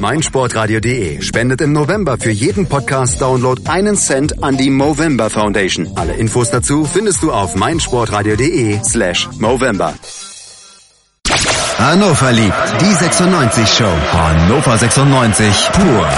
meinsportradio.de spendet im November für jeden Podcast-Download einen Cent an die Movember Foundation. Alle Infos dazu findest du auf meinsportradio.de slash Movember. Hannover liebt die 96 Show. Hannover 96 pur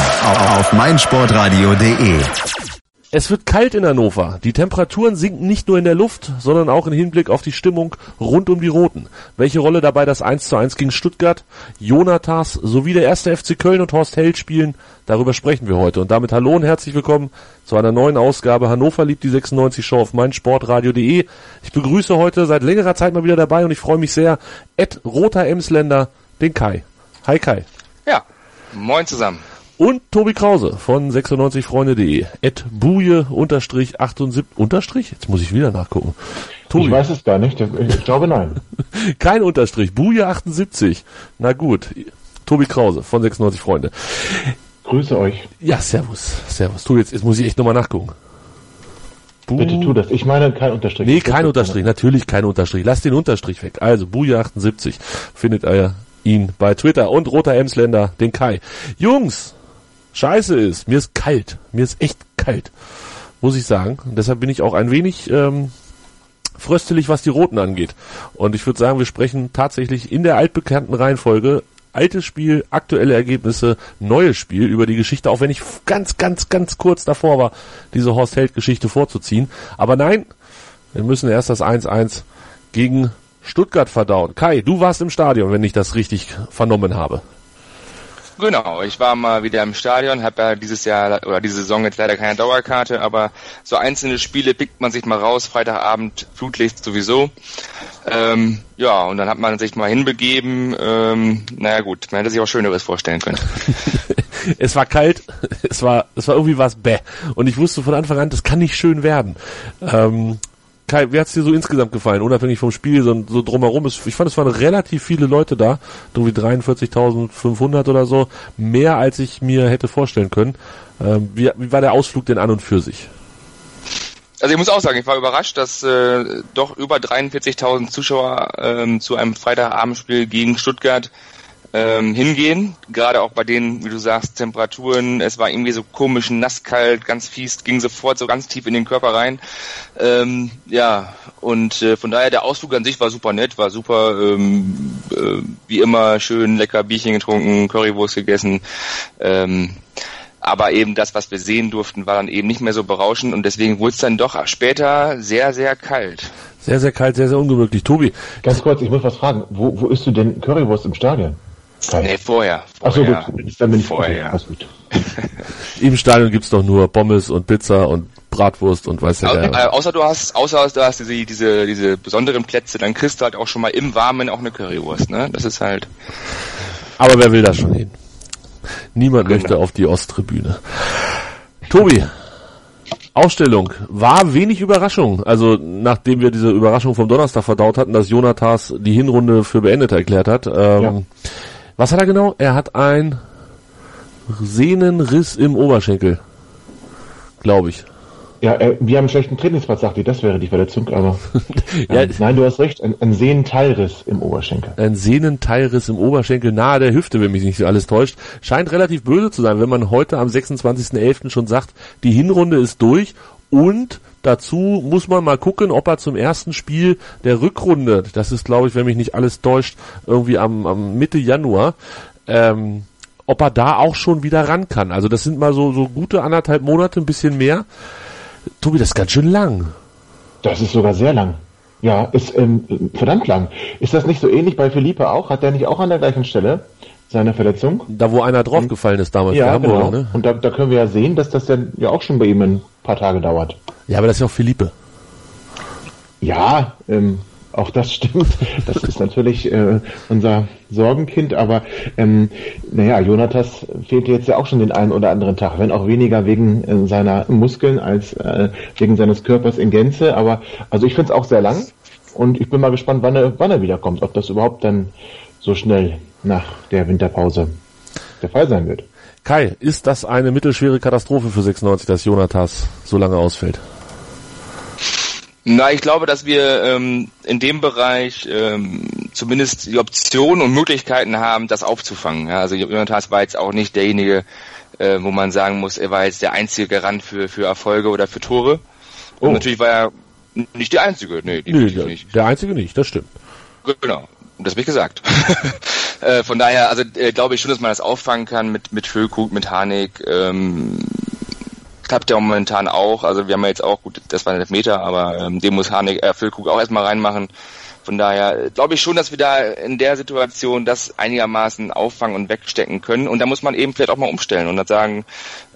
auf meinsportradio.de. Es wird kalt in Hannover. Die Temperaturen sinken nicht nur in der Luft, sondern auch im Hinblick auf die Stimmung rund um die Roten. Welche Rolle dabei das 1 zu 1 gegen Stuttgart, Jonatas sowie der erste FC Köln und Horst Held spielen, darüber sprechen wir heute. Und damit hallo und herzlich willkommen zu einer neuen Ausgabe Hannover liebt die 96 Show auf meinsportradio.de. Ich begrüße heute seit längerer Zeit mal wieder dabei und ich freue mich sehr, Ed Roter Emsländer, den Kai. Hi Kai. Ja, moin zusammen. Und Tobi Krause von 96freunde.de. Ed Buje unterstrich 78, unterstrich? Jetzt muss ich wieder nachgucken. Tobi. Ich weiß es gar nicht. Ich glaube nein. Kein Unterstrich. Buje 78. Na gut. Tobi Krause von 96 Freunde. Grüße euch. Ja, servus. Servus. Tu jetzt, jetzt muss ich echt nochmal nachgucken. Bu Bitte tu das. Ich meine kein Unterstrich. Nee, kein Unterstrich. Natürlich kein Unterstrich. Lass den Unterstrich weg. Also, Buje 78 findet ihr ihn bei Twitter und Roter Emsländer, den Kai. Jungs, scheiße ist, mir ist kalt. Mir ist echt kalt. Muss ich sagen. Und deshalb bin ich auch ein wenig ähm, fröstelig, was die Roten angeht. Und ich würde sagen, wir sprechen tatsächlich in der altbekannten Reihenfolge altes Spiel, aktuelle Ergebnisse, neues Spiel über die Geschichte, auch wenn ich ganz, ganz, ganz kurz davor war, diese Horst Held Geschichte vorzuziehen. Aber nein, wir müssen erst das 1-1 gegen Stuttgart verdauen. Kai, du warst im Stadion, wenn ich das richtig vernommen habe. Genau, ich war mal wieder im Stadion, habe ja dieses Jahr oder diese Saison jetzt leider keine Dauerkarte, aber so einzelne Spiele pickt man sich mal raus, Freitagabend, Flutlicht sowieso. Ähm, ja, und dann hat man sich mal hinbegeben. Ähm, naja gut, man hätte sich auch Schöneres vorstellen können. es war kalt, es war, es war irgendwie was bäh. Und ich wusste von Anfang an, das kann nicht schön werden. Ähm, Kai, wie hat's dir so insgesamt gefallen, unabhängig vom Spiel, so, so drumherum? Ist, ich fand, es waren relativ viele Leute da, so wie 43.500 oder so, mehr als ich mir hätte vorstellen können. Ähm, wie, wie war der Ausflug denn an und für sich? Also ich muss auch sagen, ich war überrascht, dass äh, doch über 43.000 Zuschauer ähm, zu einem Freitagabendspiel gegen Stuttgart ähm, hingehen. Gerade auch bei denen, wie du sagst, Temperaturen. Es war irgendwie so komisch nasskalt, ganz fies, ging sofort so ganz tief in den Körper rein. Ähm, ja, und äh, von daher der Ausflug an sich war super nett, war super, ähm, äh, wie immer schön lecker Bierchen getrunken, Currywurst gegessen. Ähm, aber eben das, was wir sehen durften, war dann eben nicht mehr so berauschend und deswegen wurde es dann doch später sehr, sehr kalt. Sehr, sehr kalt, sehr, sehr ungemütlich. Tobi. Ganz kurz, ich muss was fragen. Wo, wo isst du denn Currywurst im Stadion? Kein. Nee, vorher. Achso, gut. Dann bin ich vorher. Okay, gut. Im Stadion gibt's doch nur Pommes und Pizza und Bratwurst und weiß ja. Äh, außer du hast, außer du hast diese, diese, diese besonderen Plätze, dann kriegst du halt auch schon mal im Warmen auch eine Currywurst, ne? Das ist halt. Aber wer will da schon hin? Niemand genau. möchte auf die Osttribüne. Tobi, Ausstellung war wenig Überraschung. Also nachdem wir diese Überraschung vom Donnerstag verdaut hatten, dass Jonathas die Hinrunde für beendet erklärt hat. Ähm, ja. Was hat er genau? Er hat ein Sehnenriss im Oberschenkel. Glaube ich. Ja, äh, wir haben einen schlechten Trainingsplatz, sagt ihr, das wäre die Verletzung, aber ja, ähm, nein, du hast recht, ein, ein Sehnenteilriss im Oberschenkel. Ein Sehnenteilriss im Oberschenkel nahe der Hüfte, wenn mich nicht alles täuscht. Scheint relativ böse zu sein, wenn man heute am 26.11. schon sagt, die Hinrunde ist durch und dazu muss man mal gucken, ob er zum ersten Spiel der Rückrunde, das ist glaube ich, wenn mich nicht alles täuscht, irgendwie am, am Mitte Januar, ähm, ob er da auch schon wieder ran kann. Also das sind mal so, so gute anderthalb Monate, ein bisschen mehr. Tobi, das ist ganz schön lang. Das ist sogar sehr lang. Ja, ist ähm, verdammt lang. Ist das nicht so ähnlich bei Philippe auch? Hat der nicht auch an der gleichen Stelle seine Verletzung? Da, wo einer draufgefallen ist damals ja, Hamburger, genau. ne? Und da, da können wir ja sehen, dass das dann ja auch schon bei ihm ein paar Tage dauert. Ja, aber das ist ja auch Philippe. Ja, ähm, Auch das stimmt. Das ist natürlich äh, unser Sorgenkind, aber ähm, naja, Jonathas fehlt jetzt ja auch schon den einen oder anderen Tag, wenn auch weniger wegen äh, seiner Muskeln als äh, wegen seines Körpers in Gänze. Aber also ich finde es auch sehr lang und ich bin mal gespannt, wann er, wann er wiederkommt, ob das überhaupt dann so schnell nach der Winterpause der Fall sein wird. Kai, ist das eine mittelschwere Katastrophe für 96, dass Jonathas so lange ausfällt? Na, ich glaube, dass wir ähm, in dem Bereich ähm, zumindest die Optionen und Möglichkeiten haben, das aufzufangen. Ja, also Jonathas war jetzt auch nicht derjenige, äh, wo man sagen muss, er war jetzt der einzige Garant für, für Erfolge oder für Tore. Und Oh. natürlich war er nicht der einzige. Nee, definitiv der, nicht. der einzige nicht, das stimmt. Genau. Das habe ich gesagt. äh, von daher, also äh, glaube ich schon, dass man das auffangen kann mit mit Füllkrug, mit Harnik. Ähm, klappt ja momentan auch. Also wir haben ja jetzt auch, gut, das war ein Elfmeter, aber ähm, den muss Harnik, äh, Füllkrug auch erstmal reinmachen. Von daher äh, glaube ich schon, dass wir da in der Situation das einigermaßen auffangen und wegstecken können. Und da muss man eben vielleicht auch mal umstellen und dann sagen,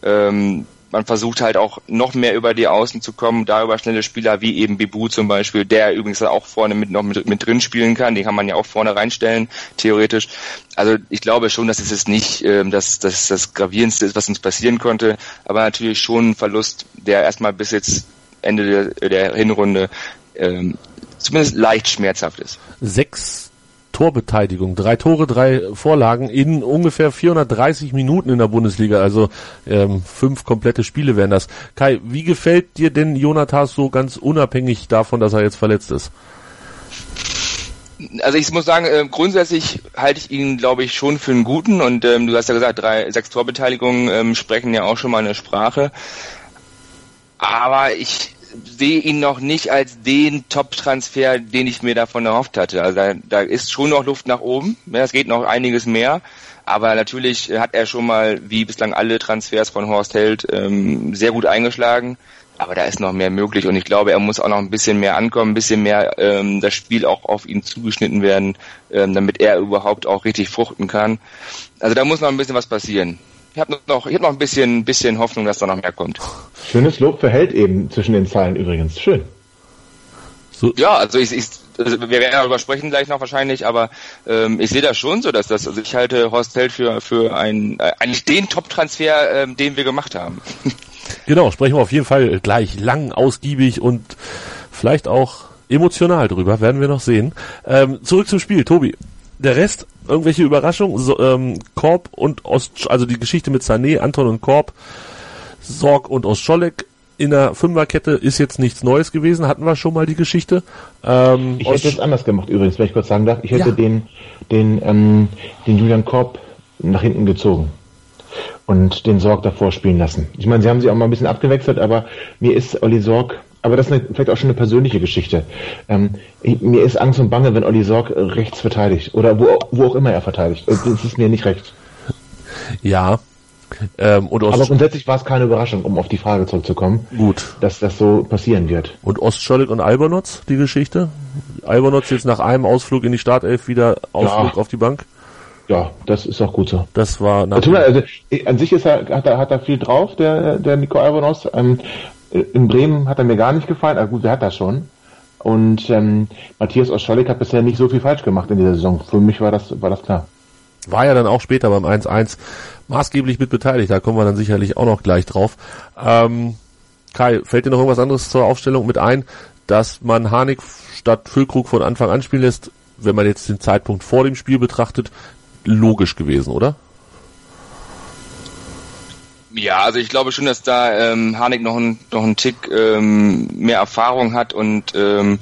ähm, man versucht halt auch noch mehr über die Außen zu kommen, da über schnelle Spieler wie eben Bibu zum Beispiel, der übrigens auch vorne mit noch mit, mit drin spielen kann, den kann man ja auch vorne reinstellen, theoretisch. Also ich glaube schon, dass es jetzt nicht ähm, das, das, das Gravierendste ist, was uns passieren konnte, aber natürlich schon ein Verlust, der erstmal bis jetzt Ende der, der Hinrunde ähm, zumindest leicht schmerzhaft ist. Sechs Torbeteiligung, drei Tore, drei Vorlagen in ungefähr 430 Minuten in der Bundesliga, also ähm, fünf komplette Spiele wären das. Kai, wie gefällt dir denn Jonathas so ganz unabhängig davon, dass er jetzt verletzt ist? Also ich muss sagen, äh, grundsätzlich halte ich ihn, glaube ich, schon für einen guten und ähm, du hast ja gesagt, drei, sechs Torbeteiligungen ähm, sprechen ja auch schon mal eine Sprache. Aber ich sehe ihn noch nicht als den Top-Transfer, den ich mir davon erhofft hatte. Also da, da ist schon noch Luft nach oben. Ja, es geht noch einiges mehr. Aber natürlich hat er schon mal, wie bislang alle Transfers von Horst Held, ähm, sehr gut eingeschlagen. Aber da ist noch mehr möglich und ich glaube, er muss auch noch ein bisschen mehr ankommen, ein bisschen mehr ähm, das Spiel auch auf ihn zugeschnitten werden, ähm, damit er überhaupt auch richtig fruchten kann. Also da muss noch ein bisschen was passieren. Ich habe noch, ich hab noch ein bisschen, bisschen Hoffnung, dass da noch mehr kommt. Schönes Lob für Held eben zwischen den Zeilen übrigens. Schön. Ja, also ich, ich also wir werden darüber sprechen gleich noch wahrscheinlich, aber ähm, ich sehe das schon so, dass das, also ich halte Horst Held für für ein äh, eigentlich den Top-Transfer, ähm, den wir gemacht haben. Genau, sprechen wir auf jeden Fall gleich lang, ausgiebig und vielleicht auch emotional drüber, werden wir noch sehen. Ähm, zurück zum Spiel, Tobi. Der Rest, irgendwelche Überraschungen, so, ähm, Korb und Ost, also die Geschichte mit Sané, Anton und Korb, Sorg und Ostscholek in der Fünferkette ist jetzt nichts Neues gewesen, hatten wir schon mal die Geschichte. Ähm, Ich hätte es anders gemacht übrigens, wenn ich kurz sagen darf. Ich hätte Ja. den, den, ähm, den Julian Korb nach hinten gezogen und den Sorg davor spielen lassen. Ich meine, sie haben sie auch mal ein bisschen abgewechselt, aber mir ist Olli Sorg, aber das ist eine, vielleicht auch schon eine persönliche Geschichte. Ähm, ich, mir ist Angst und Bange, wenn Olli Sorg rechts verteidigt oder wo, wo auch immer er verteidigt. Äh, Das ist mir nicht recht. ja. Ähm, und, Aber grundsätzlich war es keine Überraschung, um auf die Frage zurückzukommen, gut. dass das so passieren wird. Und Ostscholek und Albernotz, die Geschichte? Albernotz jetzt nach einem Ausflug in die Startelf wieder Ausflug Ja. auf die Bank. Ja, das ist auch gut so. Das war leid, also, eh, an sich ist er, hat er, hat er viel drauf, der, der Nico Albonos. Ähm, in Bremen hat er mir gar nicht gefallen, aber gut, er hat das schon. Und ähm, Matthias Oscholik hat bisher nicht so viel falsch gemacht in dieser Saison. Für mich war das, war das klar. war ja dann auch später beim 1-1 maßgeblich mit beteiligt. Da kommen wir dann sicherlich auch noch gleich drauf. Ähm, Kai, fällt dir noch irgendwas anderes zur Aufstellung mit ein, dass man Harnik statt Füllkrug von Anfang an spielen lässt, wenn man jetzt den Zeitpunkt vor dem Spiel betrachtet, logisch gewesen, oder? Ja, also ich glaube schon, dass da ähm, Harnik noch ein, noch einen Tick ähm, mehr Erfahrung hat und ähm,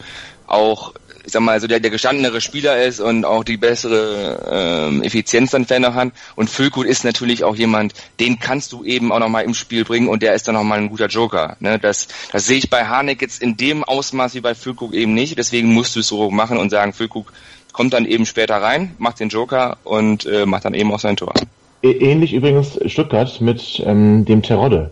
auch, ich sag mal, so der, der gestandenere Spieler ist und auch die bessere ähm, Effizienz dann noch hat. Und Füllgut ist natürlich auch jemand, den kannst du eben auch nochmal im Spiel bringen und der ist dann nochmal ein guter Joker. Ne? Das, das sehe ich bei Harnik jetzt in dem Ausmaß wie bei Füllkrug eben nicht. Deswegen musst du es so machen und sagen, Füllkrug kommt dann eben später rein, macht den Joker und äh, macht dann eben auch sein Tor. Ähnlich übrigens Stuttgart mit ähm, dem Terodde.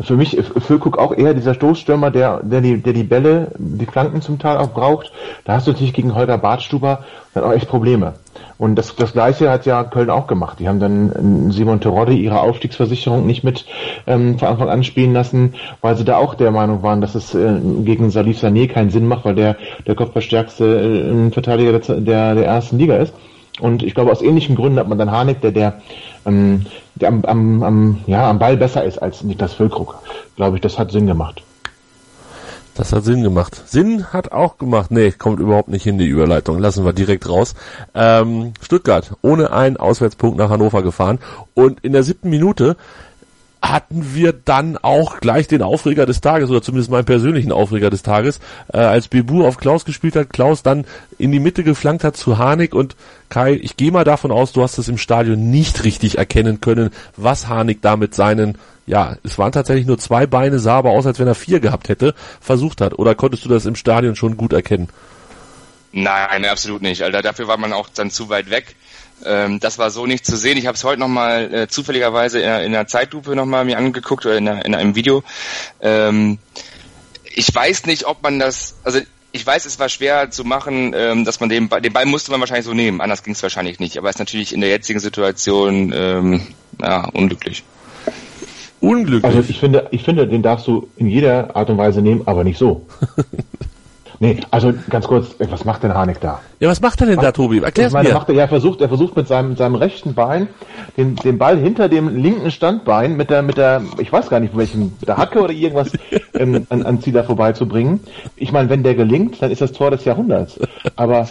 Für mich Füllkrug auch eher dieser Stoßstürmer, der, der, die, der die Bälle, die Flanken zum Teil auch braucht. Da hast du natürlich gegen Holger Bartstuber dann auch echt Probleme. Und das, das Gleiche hat ja Köln auch gemacht. Die haben dann äh, Simon Terodde ihre Aufstiegsversicherung nicht mit ähm, von Anfang an spielen lassen, weil sie da auch der Meinung waren, dass es äh, gegen Salif Sané keinen Sinn macht, weil der der kopfballstärkste äh, Verteidiger der, der, der ersten Liga ist. Und ich glaube, aus ähnlichen Gründen hat man dann Harnik, der, der, ähm, der am, am, am, ja, am Ball besser ist als Niklas Füllkrug. Glaube ich, das hat Sinn gemacht. Das hat Sinn gemacht. Sinn hat auch gemacht. Nee, kommt überhaupt nicht hin, die Überleitung. Lassen wir direkt raus. Ähm, Stuttgart ohne einen Auswärtspunkt nach Hannover gefahren. Und in der siebten Minute hatten wir dann auch gleich den Aufreger des Tages, oder zumindest meinen persönlichen Aufreger des Tages, äh, als Bebu auf Klaus gespielt hat, Klaus dann in die Mitte geflankt hat zu Harnik und Kai, ich gehe mal davon aus, du hast es im Stadion nicht richtig erkennen können, was Harnik da mit seinen, ja, es waren tatsächlich nur zwei Beine, sah aber aus, als wenn er vier gehabt hätte, versucht hat. Oder konntest du das im Stadion schon gut erkennen? Nein, absolut nicht. Alter, dafür war man auch dann zu weit weg. Ähm, das war so nicht zu sehen. Ich habe es heute nochmal äh, zufälligerweise in, in der Zeitlupe nochmal mir angeguckt oder in, der, in einem Video. Ähm, ich weiß nicht, ob man das, also ich weiß, es war schwer zu machen, ähm, dass man den, den Ball musste man wahrscheinlich so nehmen, anders ging es wahrscheinlich nicht. Aber es ist natürlich in der jetzigen Situation ähm, ja, unglücklich. Unglücklich. Also ich finde, ich finde, den darfst du in jeder Art und Weise nehmen, aber nicht so. Nee, also ganz kurz, was macht denn Harnik da? Ja, was macht er denn da, Tobi? Erklär's meine, mir. Macht er, ja, versucht, er versucht mit seinem, seinem rechten Bein den, den Ball hinter dem linken Standbein mit der, mit der, ich weiß gar nicht, welchem, mit der Hacke oder irgendwas ähm, an, an Zieler vorbeizubringen. Ich meine, wenn der gelingt, dann ist das Tor des Jahrhunderts. Aber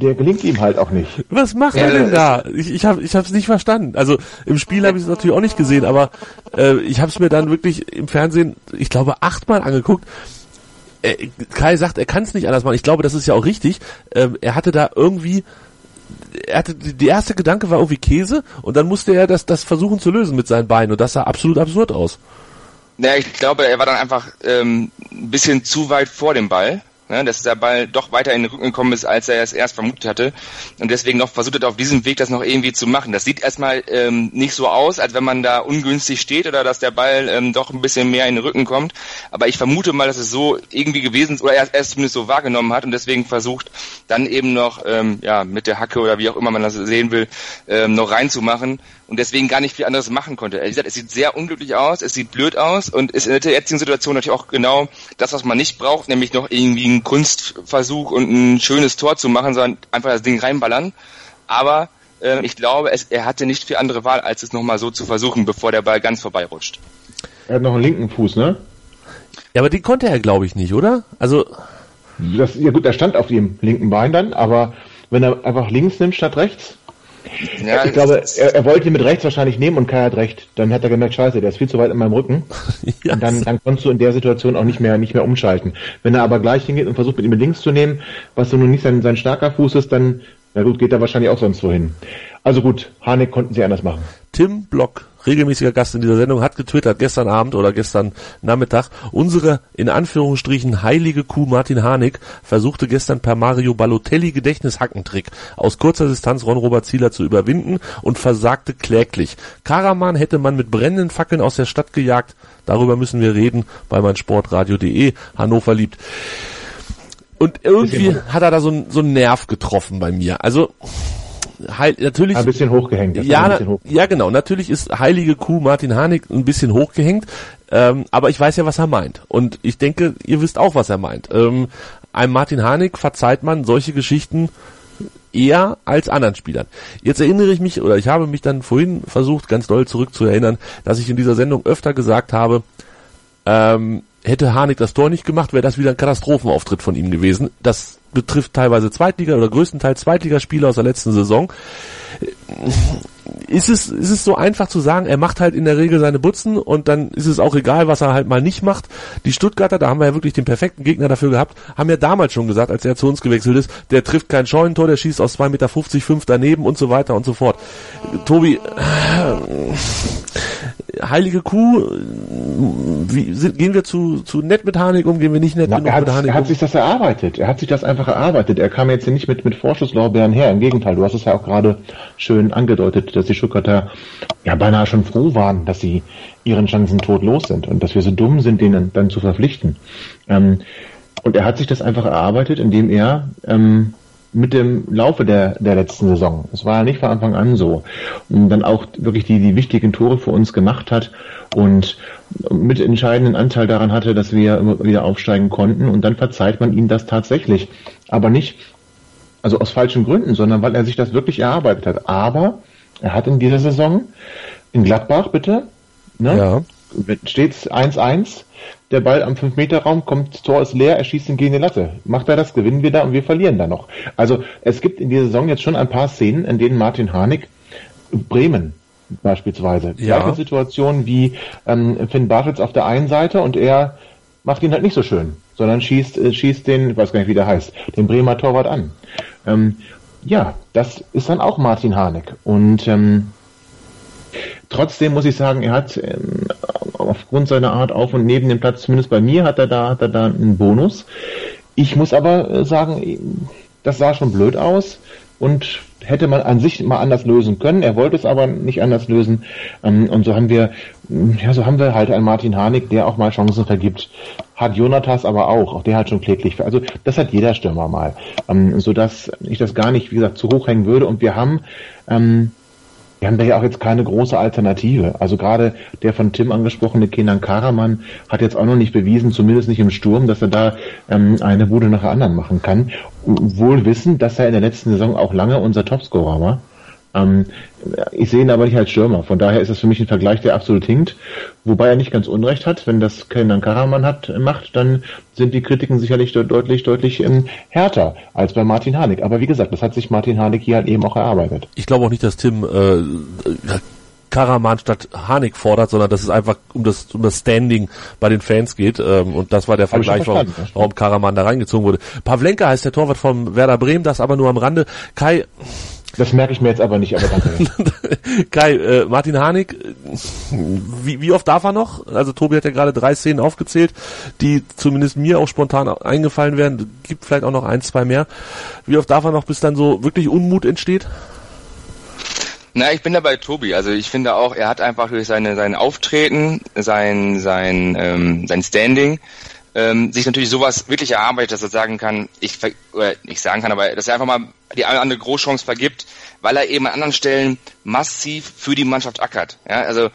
der gelingt ihm halt auch nicht. Was macht er denn da? Ich, ich habe ich hab's nicht verstanden. Also im Spiel habe ich es natürlich auch nicht gesehen, aber äh, ich habe es mir dann wirklich im Fernsehen, ich glaube, achtmal angeguckt äh, Kai sagt, er kann es nicht anders machen. Ich glaube, das ist ja auch richtig. Ähm, er hatte da irgendwie er hatte die erste Gedanke war irgendwie Käse und dann musste er das das versuchen zu lösen mit seinen Beinen und das sah absolut absurd aus. Ja, ich glaube, er war dann einfach ähm, ein bisschen zu weit vor dem Ball ne, dass der Ball doch weiter in den Rücken gekommen ist, als er es erst vermutet hatte und deswegen noch versucht hat, auf diesem Weg das noch irgendwie zu machen. Das sieht erstmal ähm, nicht so aus, als wenn man da ungünstig steht oder dass der Ball ähm, doch ein bisschen mehr in den Rücken kommt, aber ich vermute mal, dass es so irgendwie gewesen ist oder er es zumindest so wahrgenommen hat und deswegen versucht, dann eben noch ähm, ja mit der Hacke oder wie auch immer man das sehen will, ähm, noch reinzumachen und deswegen gar nicht viel anderes machen konnte. Wie gesagt, es sieht sehr unglücklich aus, es sieht blöd aus und ist in der jetzigen Situation natürlich auch genau das, was man nicht braucht, nämlich noch irgendwie einen Kunstversuch und ein schönes Tor zu machen, sondern einfach das Ding reinballern. Aber äh, ich glaube, es, er hatte nicht viel andere Wahl, als es nochmal so zu versuchen, bevor der Ball ganz vorbeirutscht. Er hat noch einen linken Fuß, ne? Ja, aber den konnte er, glaube ich, nicht, oder? Also. Das, ja gut, er stand auf dem linken Bein dann, aber wenn er einfach links nimmt statt rechts, ja, ich glaube, er, er, wollte ihn mit rechts wahrscheinlich nehmen und Kai hat recht. Dann hat er gemerkt, scheiße, der ist viel zu weit in meinem Rücken. ja. Und dann, dann konntest du in der Situation auch nicht mehr, nicht mehr umschalten. Wenn er aber gleich hingeht und versucht, mit ihm links zu nehmen, was so nun nicht sein, sein starker Fuß ist, dann, na gut, geht er wahrscheinlich auch sonst wohin. Also gut, Harnik konnten sie anders machen. Tim Block regelmäßiger Gast in dieser Sendung, hat getwittert gestern Abend oder gestern Nachmittag, unsere in Anführungsstrichen heilige Kuh Martin Harnik versuchte gestern per Mario Balotelli Gedächtnishackentrick aus kurzer Distanz Ron Robert Zieler zu überwinden und versagte kläglich. Karaman hätte man mit brennenden Fackeln aus der Stadt gejagt. Darüber müssen wir reden bei meinsportradio.de. Hannover liebt. Und irgendwie hat er da so, so einen Nerv getroffen bei mir. Also heil, natürlich. Ein bisschen hochgehängt. Ja, bisschen hochgehängt. ja, genau. Natürlich ist heilige Kuh Martin Harnik ein bisschen hochgehängt. Ähm, aber ich weiß ja, was er meint. Und ich denke, ihr wisst auch, was er meint. Ähm, einem Martin Harnik verzeiht man solche Geschichten eher als anderen Spielern. Jetzt erinnere ich mich, oder ich habe mich dann vorhin versucht, ganz doll zurückzuerinnern, dass ich in dieser Sendung öfter gesagt habe, ähm, hätte Harnik das Tor nicht gemacht, wäre das wieder ein Katastrophenauftritt von ihm gewesen. Das betrifft teilweise Zweitliga oder größtenteils Zweitligaspieler aus der letzten Saison. Ist es, ist es so einfach zu sagen, er macht halt in der Regel seine Butzen und dann ist es auch egal, was er halt mal nicht macht. Die Stuttgarter, da haben wir ja wirklich den perfekten Gegner dafür gehabt, haben ja damals schon gesagt, als er zu uns gewechselt ist, der trifft kein Scheunentor, der schießt aus 2,50 Meter fünf daneben und so weiter und so fort. Tobi, heilige Kuh, wie, sind, gehen wir zu, zu nett mit Harnik um, gehen wir nicht nett Na, genug hat, mit Harnik um? Er hat sich das erarbeitet. Er hat sich das einfach erarbeitet. Er kam jetzt hier nicht mit, mit Vorschusslorbeeren her. Im Gegenteil, du hast es ja auch gerade schön angedeutet, dass die Stuttgarter ja beinahe schon froh waren, dass sie ihren Chancen tot los sind und dass wir so dumm sind, denen dann zu verpflichten. Ähm, und er hat sich das einfach erarbeitet, indem er ähm, mit dem Laufe der, der letzten Saison. Es war ja nicht von Anfang an so. Und dann auch wirklich die, die wichtigen Tore für uns gemacht hat und mit entscheidenden Anteil daran hatte, dass wir wieder aufsteigen konnten. Und dann verzeiht man ihm das tatsächlich. Aber nicht, also aus falschen Gründen, sondern weil er sich das wirklich erarbeitet hat. Aber er hat in dieser Saison in Gladbach, bitte, ne? Ja. Steht's 1-1 der Ball am 5-Meter-Raum kommt, das Tor ist leer, er schießt ihn gegen die Latte. Macht er das, gewinnen wir da und wir verlieren da noch. Also es gibt in dieser Saison jetzt schon ein paar Szenen, in denen Martin Harnik Bremen beispielsweise. Ja. Gleiche Situation wie ähm, Finn Bartels auf der einen Seite und er macht ihn halt nicht so schön, sondern schießt, äh, schießt den, ich weiß gar nicht, wie der heißt, den Bremer Torwart an. Ähm, ja, das ist dann auch Martin Harnik. Und ähm, Trotzdem muss ich sagen, er hat ähm, aufgrund seiner Art auf und neben dem Platz, zumindest bei mir, hat er da, hat er da einen Bonus. Ich muss aber äh, sagen, das sah schon blöd aus und hätte man an sich mal anders lösen können. Er wollte es aber nicht anders lösen. Ähm, und so haben wir, ja, so haben wir halt einen Martin Harnik, der auch mal Chancen vergibt. Hat Jonathas aber auch. Auch der hat schon kläglich. Also, das hat jeder Stürmer mal. Ähm, so dass ich das gar nicht, wie gesagt, zu hoch hängen würde. Und wir haben, ähm, wir haben da ja auch jetzt keine große Alternative. Also gerade der von Tim angesprochene Kenan Karaman hat jetzt auch noch nicht bewiesen, zumindest nicht im Sturm, dass er da ähm, eine Bude nach der anderen machen kann. Wohl wissen, dass er in der letzten Saison auch lange unser Topscorer war. Ähm, ich sehe ihn aber nicht als Stürmer. Von daher ist das für mich ein Vergleich, der absolut hinkt. Wobei er nicht ganz Unrecht hat. Wenn das Kenan Karaman hat, macht, dann sind die Kritiken sicherlich deutlich, deutlich ähm, härter als bei Martin Harnik. Aber wie gesagt, das hat sich Martin Harnik hier halt eben auch erarbeitet. Ich glaube auch nicht, dass Tim äh, Karaman statt Harnik fordert, sondern dass es einfach um das, um das Standing bei den Fans geht. Ähm, und das war der Vergleich, warum, warum Karaman da reingezogen wurde. Pavlenka heißt der Torwart vom Werder Bremen, das aber nur am Rande. Kai, das merke ich mir jetzt aber nicht, aber danke. Kai, äh, Martin Harnik, wie, wie oft darf er noch? Also Tobi hat ja gerade drei Szenen aufgezählt, die zumindest mir auch spontan eingefallen werden. Gibt vielleicht auch noch ein, zwei mehr. Wie oft darf er noch, bis dann so wirklich Unmut entsteht? Na, ich bin da bei Tobi. Also ich finde auch, er hat einfach durch seine sein Auftreten, sein sein ähm, sein Standing ähm, sich natürlich sowas wirklich erarbeitet, dass er sagen kann, ich oder nicht sagen kann, aber dass er einfach mal die eine andere Großchance vergibt, weil er eben an anderen Stellen massiv für die Mannschaft ackert. Ja, also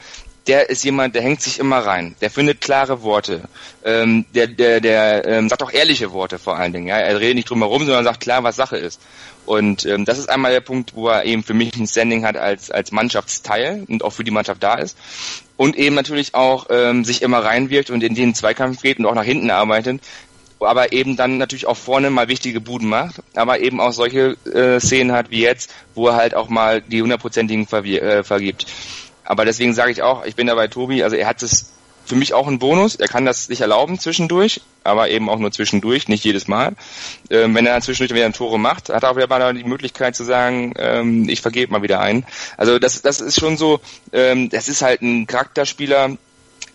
der ist jemand, der hängt sich immer rein, der findet klare Worte, ähm, der, der, der ähm, sagt auch ehrliche Worte vor allen Dingen. Ja? Er redet nicht drum herum, sondern sagt klar, was Sache ist. Und ähm, das ist einmal der Punkt, wo er eben für mich ein Standing hat als, als Mannschaftsteil und auch für die Mannschaft da ist und eben natürlich auch ähm, sich immer reinwirkt und in den Zweikampf geht und auch nach hinten arbeitet, aber eben dann natürlich auch vorne mal wichtige Buden macht, aber eben auch solche äh, Szenen hat wie jetzt, wo er halt auch mal die hundertprozentigen äh, vergibt. Aber deswegen sage ich auch, ich bin da bei Tobi, also er hat es für mich auch ein Bonus. Er kann das sich erlauben zwischendurch, aber eben auch nur zwischendurch, nicht jedes Mal. Ähm, wenn er dann zwischendurch wieder Tore macht, hat er auch wieder mal die Möglichkeit zu sagen, ähm, ich vergebe mal wieder ein. Also das, das ist schon so, ähm, das ist halt ein Charakterspieler,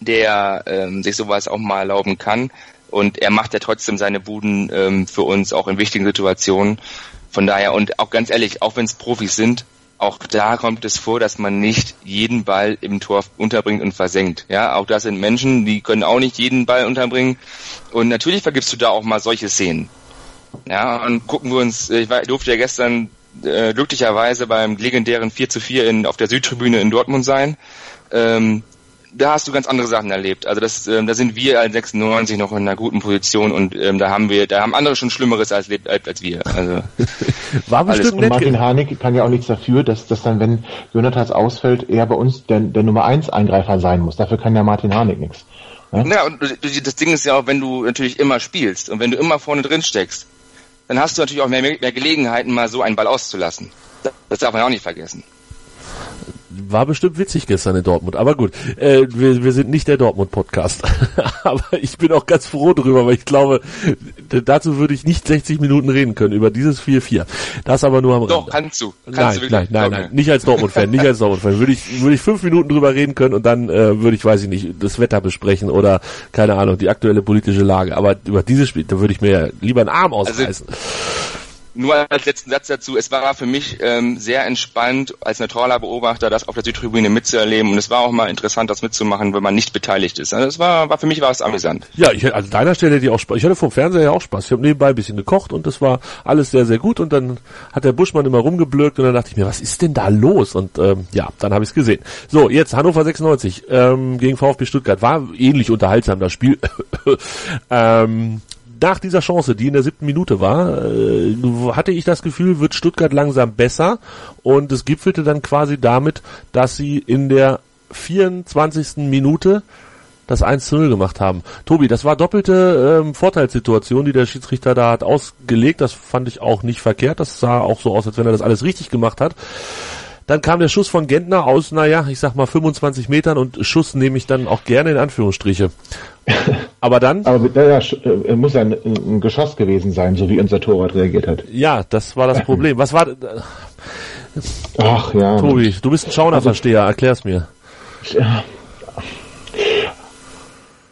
der ähm, sich sowas auch mal erlauben kann. Und er macht ja trotzdem seine Buden ähm, für uns auch in wichtigen Situationen. Von daher, und auch ganz ehrlich, auch wenn es Profis sind, auch da kommt es vor, dass man nicht jeden Ball im Tor unterbringt und versenkt. Ja, auch das sind Menschen, die können auch nicht jeden Ball unterbringen. Und natürlich vergibst du da auch mal solche Szenen. Ja, und gucken wir uns, ich durfte ja gestern äh, glücklicherweise beim legendären 4 zu 4 in, auf der Südtribüne in Dortmund sein. Ähm, da hast du ganz andere Sachen erlebt. Also das, ähm, da sind wir als 96 noch in einer guten Position und ähm, da haben wir, da haben andere schon Schlimmeres als, als wir. Also war bestimmt und Martin Harnik kann ja auch nichts dafür, dass, dass dann, wenn Jonathas ausfällt, er bei uns der, der Nummer 1 Eingreifer sein muss. Dafür kann ja Martin Harnik nichts. Ja? ja, und das Ding ist ja auch, wenn du natürlich immer spielst und wenn du immer vorne drin steckst, dann hast du natürlich auch mehr, mehr Gelegenheiten, mal so einen Ball auszulassen. Das darf man auch nicht vergessen war bestimmt witzig gestern in Dortmund. Aber gut, äh, wir, wir sind nicht der Dortmund-Podcast. aber ich bin auch ganz froh drüber, weil ich glaube, dazu würde ich nicht 60 Minuten reden können über dieses 4-4. Das aber nur am Rande. Doch, kannst du. Kannst nein, du nein, nein, nein, nicht als Dortmund-Fan, nicht als Dortmund-Fan. Würde ich, würde ich fünf Minuten drüber reden können und dann äh, würde ich, weiß ich nicht, das Wetter besprechen oder, keine Ahnung, die aktuelle politische Lage. Aber über dieses Spiel, da würde ich mir lieber einen Arm also ausreißen. Also nur als letzten Satz dazu, es war für mich ähm, sehr entspannt, als neutraler Beobachter das auf der Südtribüne mitzuerleben und es war auch mal interessant, das mitzumachen, wenn man nicht beteiligt ist. Also es war, war für mich war es amüsant. Ja, ich also deiner Stelle hätte ich auch Spaß. Ich hatte vom Fernseher ja auch Spaß. Ich habe nebenbei ein bisschen gekocht und das war alles sehr, sehr gut und dann hat der Buschmann immer rumgeblökt und dann dachte ich mir, was ist denn da los? Und ähm, ja, dann habe ich es gesehen. So, jetzt Hannover 96 ähm, gegen VfB Stuttgart. War ähnlich unterhaltsam das Spiel. ähm, nach dieser Chance, die in der siebten Minute war, äh, hatte ich das Gefühl, wird Stuttgart langsam besser und es gipfelte dann quasi damit, dass sie in der 24. Minute das 1 zu 0 gemacht haben. Tobi, das war doppelte ähm, Vorteilssituation, die der Schiedsrichter da hat ausgelegt. Das fand ich auch nicht verkehrt. Das sah auch so aus, als wenn er das alles richtig gemacht hat. Dann kam der Schuss von Gentner aus, naja, ich sag mal 25 Metern und Schuss nehme ich dann auch gerne in Anführungsstriche. Aber dann. Aber naja, äh, muss ein, ein Geschoss gewesen sein, so wie unser Torwart reagiert hat. Ja, das war das Problem. Was war. Ach ja. Tobi, du bist ein Schaunerversteher, erklär's mir. Ja.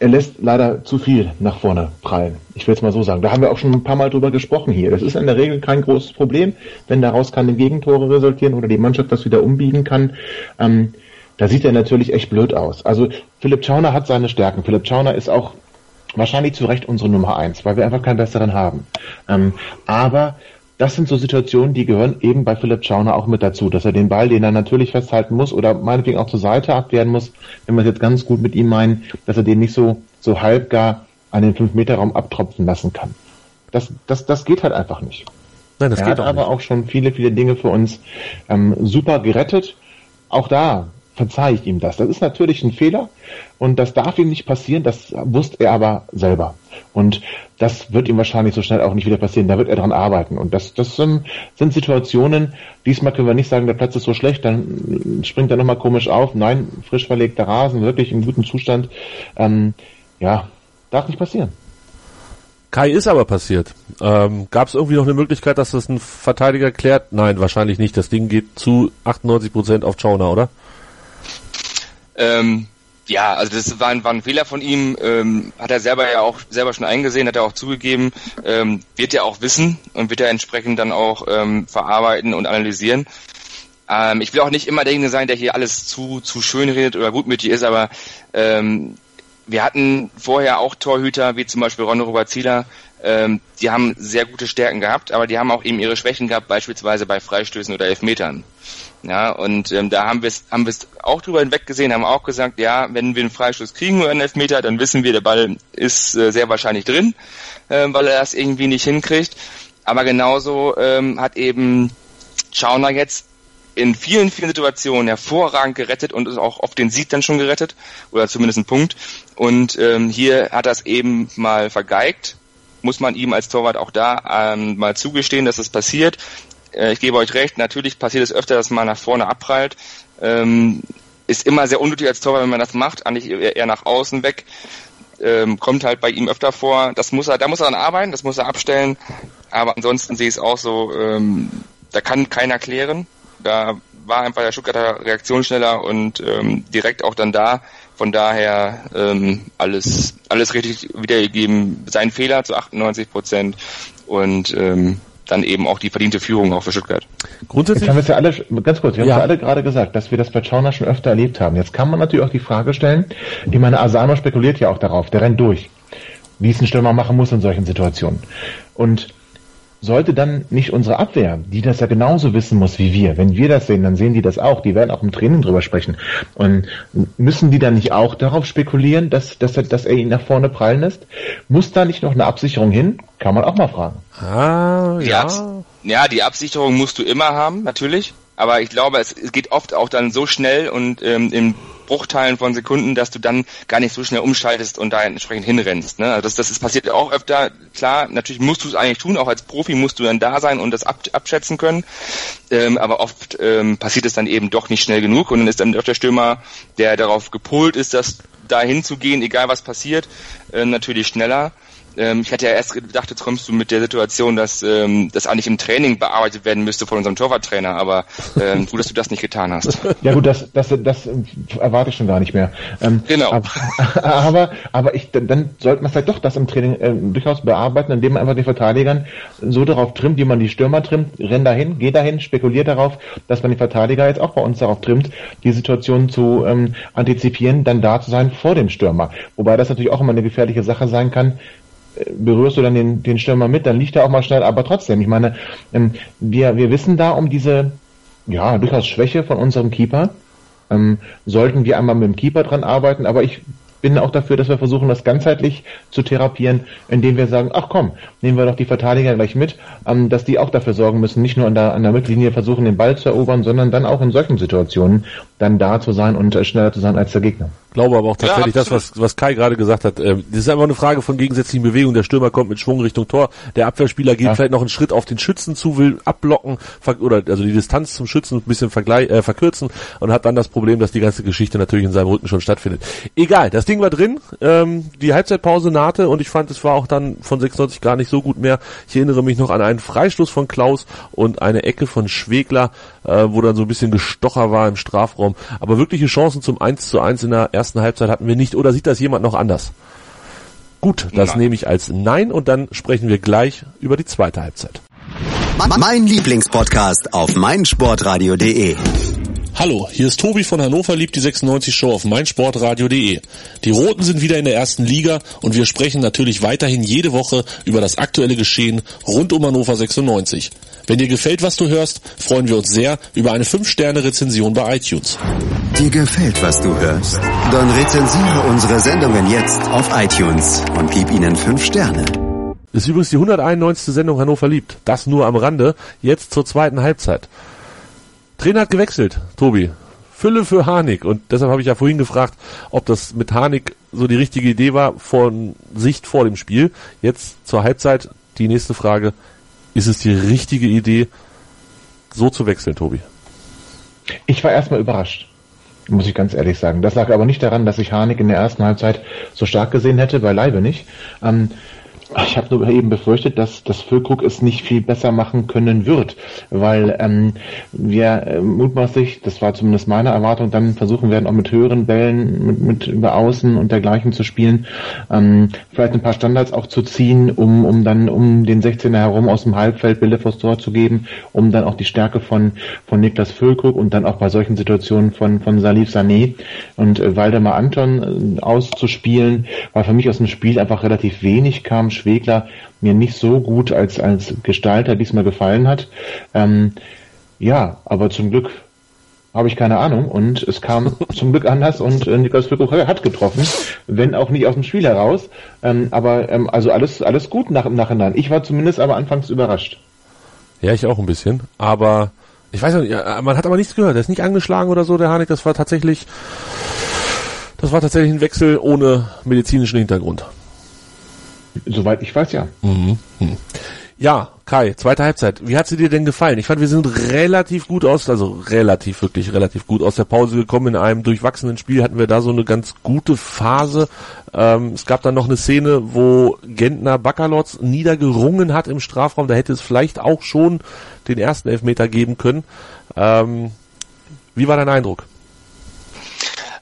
Er lässt leider zu viel nach vorne prallen. Ich will es mal so sagen. Da haben wir auch schon ein paar Mal drüber gesprochen hier. Das ist in der Regel kein großes Problem, wenn daraus keine Gegentore resultieren oder die Mannschaft das wieder umbiegen kann. Ähm, da sieht er natürlich echt blöd aus. Also Philipp Schauner hat seine Stärken. Philipp Schauner ist auch wahrscheinlich zu Recht unsere Nummer eins, weil wir einfach keinen besseren haben. Ähm, aber das sind so Situationen, die gehören eben bei Philipp Schauner auch mit dazu, dass er den Ball, den er natürlich festhalten muss oder meinetwegen auch zur Seite abwehren muss, wenn wir es jetzt ganz gut mit ihm meinen, dass er den nicht so, so halb gar an den 5-Meter-Raum abtropfen lassen kann. Das, das, das geht halt einfach nicht. Nein, das er geht hat auch aber nicht. auch schon viele, viele Dinge für uns ähm, super gerettet. Auch da verzeihe ich ihm das. Das ist natürlich ein Fehler und das darf ihm nicht passieren, das wusste er aber selber. Und das wird ihm wahrscheinlich so schnell auch nicht wieder passieren, da wird er dran arbeiten. Und das, das sind, sind Situationen, diesmal können wir nicht sagen, der Platz ist so schlecht, dann springt er nochmal komisch auf. Nein, frisch verlegter Rasen, wirklich in gutem Zustand. Ähm, ja, darf nicht passieren. Kai ist aber passiert. Ähm, Gab es irgendwie noch eine Möglichkeit, dass das ein Verteidiger klärt? Nein, wahrscheinlich nicht. Das Ding geht zu 98 Prozent auf Chauner, oder? Ähm, ja, also das war ein, war ein Fehler von ihm, ähm, hat er selber ja auch selber schon eingesehen, hat er auch zugegeben, ähm, wird er auch wissen und wird er entsprechend dann auch ähm, verarbeiten und analysieren. Ähm, ich will auch nicht immer derjenige sein, der hier alles zu zu schön redet oder gutmütig ist, aber ähm, wir hatten vorher auch Torhüter, wie zum Beispiel Ron Robert ähm, die haben sehr gute Stärken gehabt, aber die haben auch eben ihre Schwächen gehabt, beispielsweise bei Freistößen oder Elfmetern. Ja, und ähm, da haben wir es haben wir's auch drüber hinweg gesehen, haben auch gesagt, ja, wenn wir einen Freistoß kriegen oder einen Elfmeter, dann wissen wir, der Ball ist äh, sehr wahrscheinlich drin, äh, weil er das irgendwie nicht hinkriegt. Aber genauso ähm, hat eben Schauner jetzt in vielen, vielen Situationen hervorragend gerettet und ist auch oft den Sieg dann schon gerettet oder zumindest einen Punkt. Und ähm, hier hat das eben mal vergeigt. Muss man ihm als Torwart auch da ähm, mal zugestehen, dass es passiert. Äh, ich gebe euch recht, natürlich passiert es öfter, dass man nach vorne abprallt. Ähm, ist immer sehr unnötig als Torwart, wenn man das macht, eigentlich eher nach außen weg. Ähm, kommt halt bei ihm öfter vor. Das muss er, da muss er dann arbeiten, das muss er abstellen. Aber ansonsten sehe ich es auch so, ähm, da kann keiner klären. Da war einfach der Stuttgarter Reaktion schneller und ähm, direkt auch dann da. Von daher ähm, alles alles richtig wiedergegeben. Sein Fehler zu 98 Prozent und ähm, dann eben auch die verdiente Führung auch für Stuttgart. Grundsätzlich Jetzt haben wir es ja alle, ganz kurz, wir ja. haben es ja alle gerade gesagt, dass wir das bei Schauner schon öfter erlebt haben. Jetzt kann man natürlich auch die Frage stellen, ich meine, Asano spekuliert ja auch darauf, der rennt durch, wie es ein Stürmer machen muss in solchen Situationen. Und sollte dann nicht unsere Abwehr, die das ja genauso wissen muss wie wir, wenn wir das sehen, dann sehen die das auch, die werden auch im Training drüber sprechen. Und müssen die dann nicht auch darauf spekulieren, dass, dass, er, dass er ihn nach vorne prallen lässt? Muss da nicht noch eine Absicherung hin? Kann man auch mal fragen. Ah, ja. Ja, die Absicherung musst du immer haben, natürlich. Aber ich glaube, es, es geht oft auch dann so schnell und ähm, im Bruchteilen von Sekunden, dass du dann gar nicht so schnell umschaltest und da entsprechend hinrennst. Ne? Also das, das ist passiert auch öfter. Klar, natürlich musst du es eigentlich tun, auch als Profi musst du dann da sein und das ab, abschätzen können. Ähm, aber oft ähm, passiert es dann eben doch nicht schnell genug und dann ist dann doch der Stürmer, der darauf gepolt ist, das da hinzugehen, egal was passiert, äh, natürlich schneller. Ähm, ich hatte ja erst gedacht, jetzt kommst du mit der Situation, dass ähm, das eigentlich im Training bearbeitet werden müsste von unserem Torwarttrainer, aber ähm, gut, dass du das nicht getan hast. Ja gut, das, das, das erwarte ich schon gar nicht mehr. Ähm, genau. Aber, aber, aber ich, dann sollte man vielleicht doch das im Training äh, durchaus bearbeiten, indem man einfach den Verteidigern so darauf trimmt, wie man die Stürmer trimmt, renn dahin, geh dahin, spekuliert darauf, dass man die Verteidiger jetzt auch bei uns darauf trimmt, die Situation zu ähm, antizipieren, dann da zu sein vor dem Stürmer. Wobei das natürlich auch immer eine gefährliche Sache sein kann, berührst du dann den, den Stürmer mit, dann liegt er auch mal schnell, aber trotzdem, ich meine, ähm, wir, wir wissen da um diese, ja, durchaus Schwäche von unserem Keeper, ähm, sollten wir einmal mit dem Keeper dran arbeiten, aber ich bin auch dafür, dass wir versuchen, das ganzheitlich zu therapieren, indem wir sagen, ach komm, nehmen wir doch die Verteidiger gleich mit, ähm, dass die auch dafür sorgen müssen, nicht nur an der, an der Mittellinie versuchen, den Ball zu erobern, sondern dann auch in solchen Situationen dann da zu sein und äh, schneller zu sein als der Gegner glaube aber auch tatsächlich ja, das, was, was Kai gerade gesagt hat. Äh, das ist einfach eine Frage von gegensätzlichen Bewegungen. Der Stürmer kommt mit Schwung Richtung Tor. Der Abwehrspieler geht ja. vielleicht noch einen Schritt auf den Schützen zu, will abblocken oder also die Distanz zum Schützen ein bisschen vergleich, äh, verkürzen und hat dann das Problem, dass die ganze Geschichte natürlich in seinem Rücken schon stattfindet. Egal, das Ding war drin. Ähm, die Halbzeitpause nahte und ich fand, es war auch dann von 96 gar nicht so gut mehr. Ich erinnere mich noch an einen Freistoß von Klaus und eine Ecke von Schwegler, äh, wo dann so ein bisschen gestocher war im Strafraum. Aber wirkliche Chancen zum 1 zu 1 in der ersten Halbzeit hatten wir nicht. Oder sieht das jemand noch anders? Gut, das Nein. nehme ich als Nein und dann sprechen wir gleich über die zweite Halbzeit. Mein Lieblingspodcast auf meinsportradio.de Hallo, hier ist Tobi von Hannover liebt die 96 Show auf meinsportradio.de. Die Roten sind wieder in der ersten Liga und wir sprechen natürlich weiterhin jede Woche über das aktuelle Geschehen rund um Hannover 96. Wenn dir gefällt, was du hörst, freuen wir uns sehr über eine 5-Sterne-Rezension bei iTunes. Dir gefällt, was du hörst? Dann rezensiere unsere Sendungen jetzt auf iTunes und gib ihnen 5 Sterne. ist übrigens die 191. Sendung Hannover liebt. Das nur am Rande. Jetzt zur zweiten Halbzeit. Trainer hat gewechselt, Tobi. Fülle für Harnik. Und deshalb habe ich ja vorhin gefragt, ob das mit Harnik so die richtige Idee war von Sicht vor dem Spiel. Jetzt zur Halbzeit die nächste Frage. Ist es die richtige Idee, so zu wechseln, Tobi? Ich war erstmal überrascht, muss ich ganz ehrlich sagen. Das lag aber nicht daran, dass ich Harnik in der ersten Halbzeit so stark gesehen hätte, beileibe nicht. Ähm, ich habe nur eben befürchtet, dass das Füllkrug es nicht viel besser machen können wird, weil ähm, wir äh, mutmaßlich, das war zumindest meine Erwartung, dann versuchen werden, auch mit höheren Bällen, mit, mit über Außen und dergleichen zu spielen, ähm, vielleicht ein paar Standards auch zu ziehen, um, um dann um den 16er herum aus dem Halbfeld Bälle vors Tor zu geben, um dann auch die Stärke von, von Niklas Füllkrug und dann auch bei solchen Situationen von, von Salif Sané und äh, Waldemar Anton äh, auszuspielen, weil für mich aus dem Spiel einfach relativ wenig kam, Schwegler mir nicht so gut als, als Gestalter diesmal gefallen hat. Ähm, ja, aber zum Glück habe ich keine Ahnung und es kam zum Glück anders und äh, Niklas Füllkrug hat getroffen, wenn auch nicht aus dem Spiel heraus. Ähm, aber ähm, also alles alles gut nach im Nachhinein. Ich war zumindest aber anfangs überrascht. Ja, ich auch ein bisschen, aber ich weiß nicht, man hat aber nichts gehört. Der ist nicht angeschlagen oder so, der Hanik. Das war tatsächlich, das war tatsächlich ein Wechsel ohne medizinischen Hintergrund. Soweit ich weiß, ja. Mhm. Ja, Kai, zweite Halbzeit. Wie hat sie dir denn gefallen? Ich fand, wir sind relativ gut aus, also relativ, wirklich relativ gut aus der Pause gekommen. In einem durchwachsenen Spiel hatten wir da so eine ganz gute Phase. Ähm, es gab dann noch eine Szene, wo Gentner Baccalords niedergerungen hat im Strafraum. Da hätte es vielleicht auch schon den ersten Elfmeter geben können. Ähm, wie war dein Eindruck?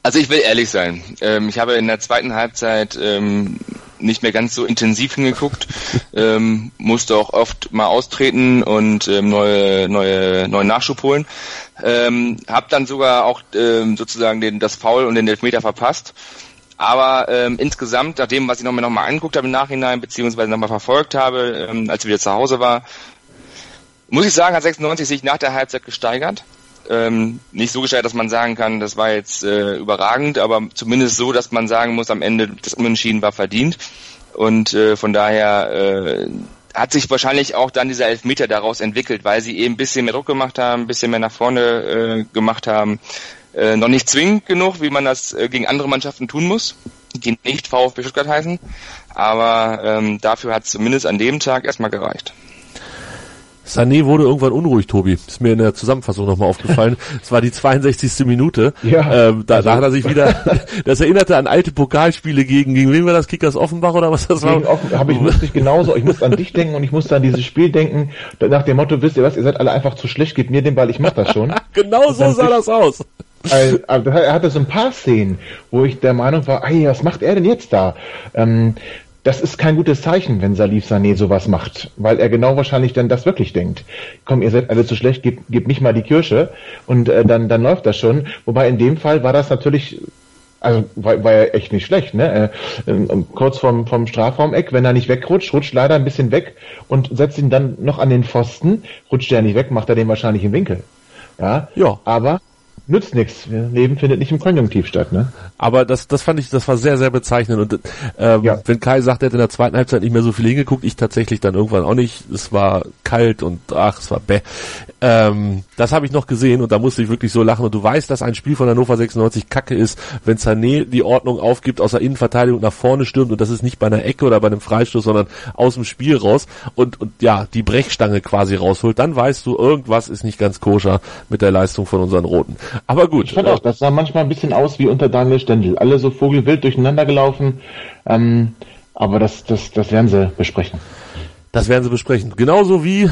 Also ich will ehrlich sein. Ähm, ich habe in der zweiten Halbzeit ähm, nicht mehr ganz so intensiv hingeguckt, ähm, musste auch oft mal austreten und ähm, neue, neue, neuen Nachschub holen. Ähm, hab dann sogar auch ähm, sozusagen den, das Foul und den Elfmeter verpasst. Aber ähm, insgesamt, nach dem, was ich noch mir nochmal angeguckt habe im Nachhinein, beziehungsweise nochmal verfolgt habe, ähm, als ich wieder zu Hause war, muss ich sagen, hat 96 sich nach der Halbzeit gesteigert ähm, nicht so gestellt, dass man sagen kann, das war jetzt äh, überragend, aber zumindest so, dass man sagen muss, am Ende das Unentschieden war verdient. Und äh, von daher äh, hat sich wahrscheinlich auch dann dieser Elfmeter daraus entwickelt, weil sie eben ein bisschen mehr Druck gemacht haben, ein bisschen mehr nach vorne äh, gemacht haben. Äh, noch nicht zwingend genug, wie man das äh, gegen andere Mannschaften tun muss, die nicht VfB Stuttgart heißen. Aber ähm, dafür hat es zumindest an dem Tag erstmal gereicht. Sané wurde irgendwann unruhig, Tobi. Ist mir in der Zusammenfassung nochmal aufgefallen. Es war die 62. Minute. Ja, ähm, da, also- da hat er sich wieder, das erinnerte an alte Pokalspiele gegen, gegen wen war das? Kickers Offenbach oder was das war? Gegen offen, habe ich musste ich genauso, ich musste an dich denken und ich musste an dieses Spiel denken, nach dem Motto, wisst ihr was, ihr seid alle einfach zu schlecht, gebt mir den Ball, ich mach das schon. Genau so sah das aus. Aber er hatte so ein paar Szenen, wo ich der Meinung war, ey, was macht er denn jetzt da? Ähm, das ist kein gutes Zeichen, wenn Salif Sané sowas macht, weil er genau wahrscheinlich dann das wirklich denkt. Komm, ihr seid alle zu schlecht, gebt, gebt nicht mal die Kirsche und äh, dann, dann läuft das schon. Wobei in dem Fall war das natürlich also war, war ja echt nicht schlecht, ne? Äh, ähm, kurz vom, vom Strafraumeck, wenn er nicht wegrutscht, rutscht leider ein bisschen weg und setzt ihn dann noch an den Pfosten, rutscht er nicht weg, macht er den wahrscheinlich im Winkel. Ja, Ja. aber nützt nichts. Leben findet nicht im Konjunktiv statt, ne? Aber das, das fand ich, das war sehr, sehr bezeichnend. Und ähm, Ja. wenn Kai sagt, er hat in der zweiten Halbzeit nicht mehr so viel hingeguckt, ich tatsächlich dann irgendwann auch nicht. Es war kalt und ach, es war bäh. Ähm, das habe ich noch gesehen und da musste ich wirklich so lachen. Und du weißt, dass ein Spiel von Hannover 96 Kacke ist, wenn Sané die Ordnung aufgibt, aus der Innenverteidigung nach vorne stürmt und das ist nicht bei einer Ecke oder bei einem Freistoß, sondern aus dem Spiel raus und, und ja, die Brechstange quasi rausholt, dann weißt du, irgendwas ist nicht ganz koscher mit der Leistung von unseren Roten. Aber gut. Ich fand auch, das sah manchmal ein bisschen aus wie unter Daniel Stendel. Alle so vogelwild durcheinander gelaufen. Ähm, aber das, das, das werden sie besprechen. Das werden sie besprechen. Genauso wie äh,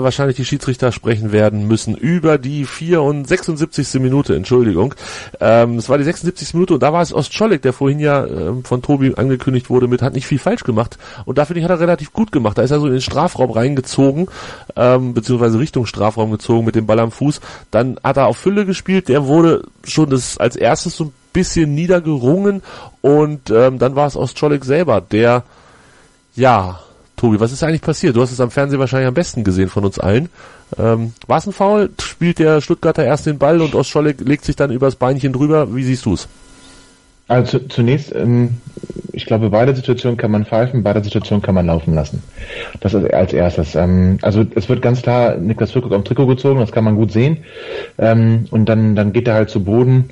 wahrscheinlich die Schiedsrichter sprechen werden müssen über die 4 und 76. Minute, Entschuldigung. Ähm, es war die 76. Minute und da war es Ostscholek, der vorhin ja ähm, von Tobi angekündigt wurde mit, hat nicht viel falsch gemacht. Und da finde ich, hat er relativ gut gemacht. Da ist er so in den Strafraum reingezogen, ähm, beziehungsweise Richtung Strafraum gezogen mit dem Ball am Fuß. Dann hat er auf Fülle gespielt, der wurde schon das als erstes so ein bisschen niedergerungen und ähm, dann war es Ostscholek selber, der ja, Tobi, was ist eigentlich passiert? Du hast es am Fernsehen wahrscheinlich am besten gesehen von uns allen. Ähm, war es ein Foul? Spielt der Stuttgarter erst den Ball und Ostscholek legt sich dann übers Beinchen drüber? Wie siehst du's? Also zu, zunächst, ähm, ich glaube, beide Situationen kann man pfeifen, beide Situationen kann man laufen lassen. Das ist als erstes. Ähm, also es wird ganz klar Niklas Füllkrug am Trikot gezogen, das kann man gut sehen. Ähm, und dann, dann geht er halt zu Boden.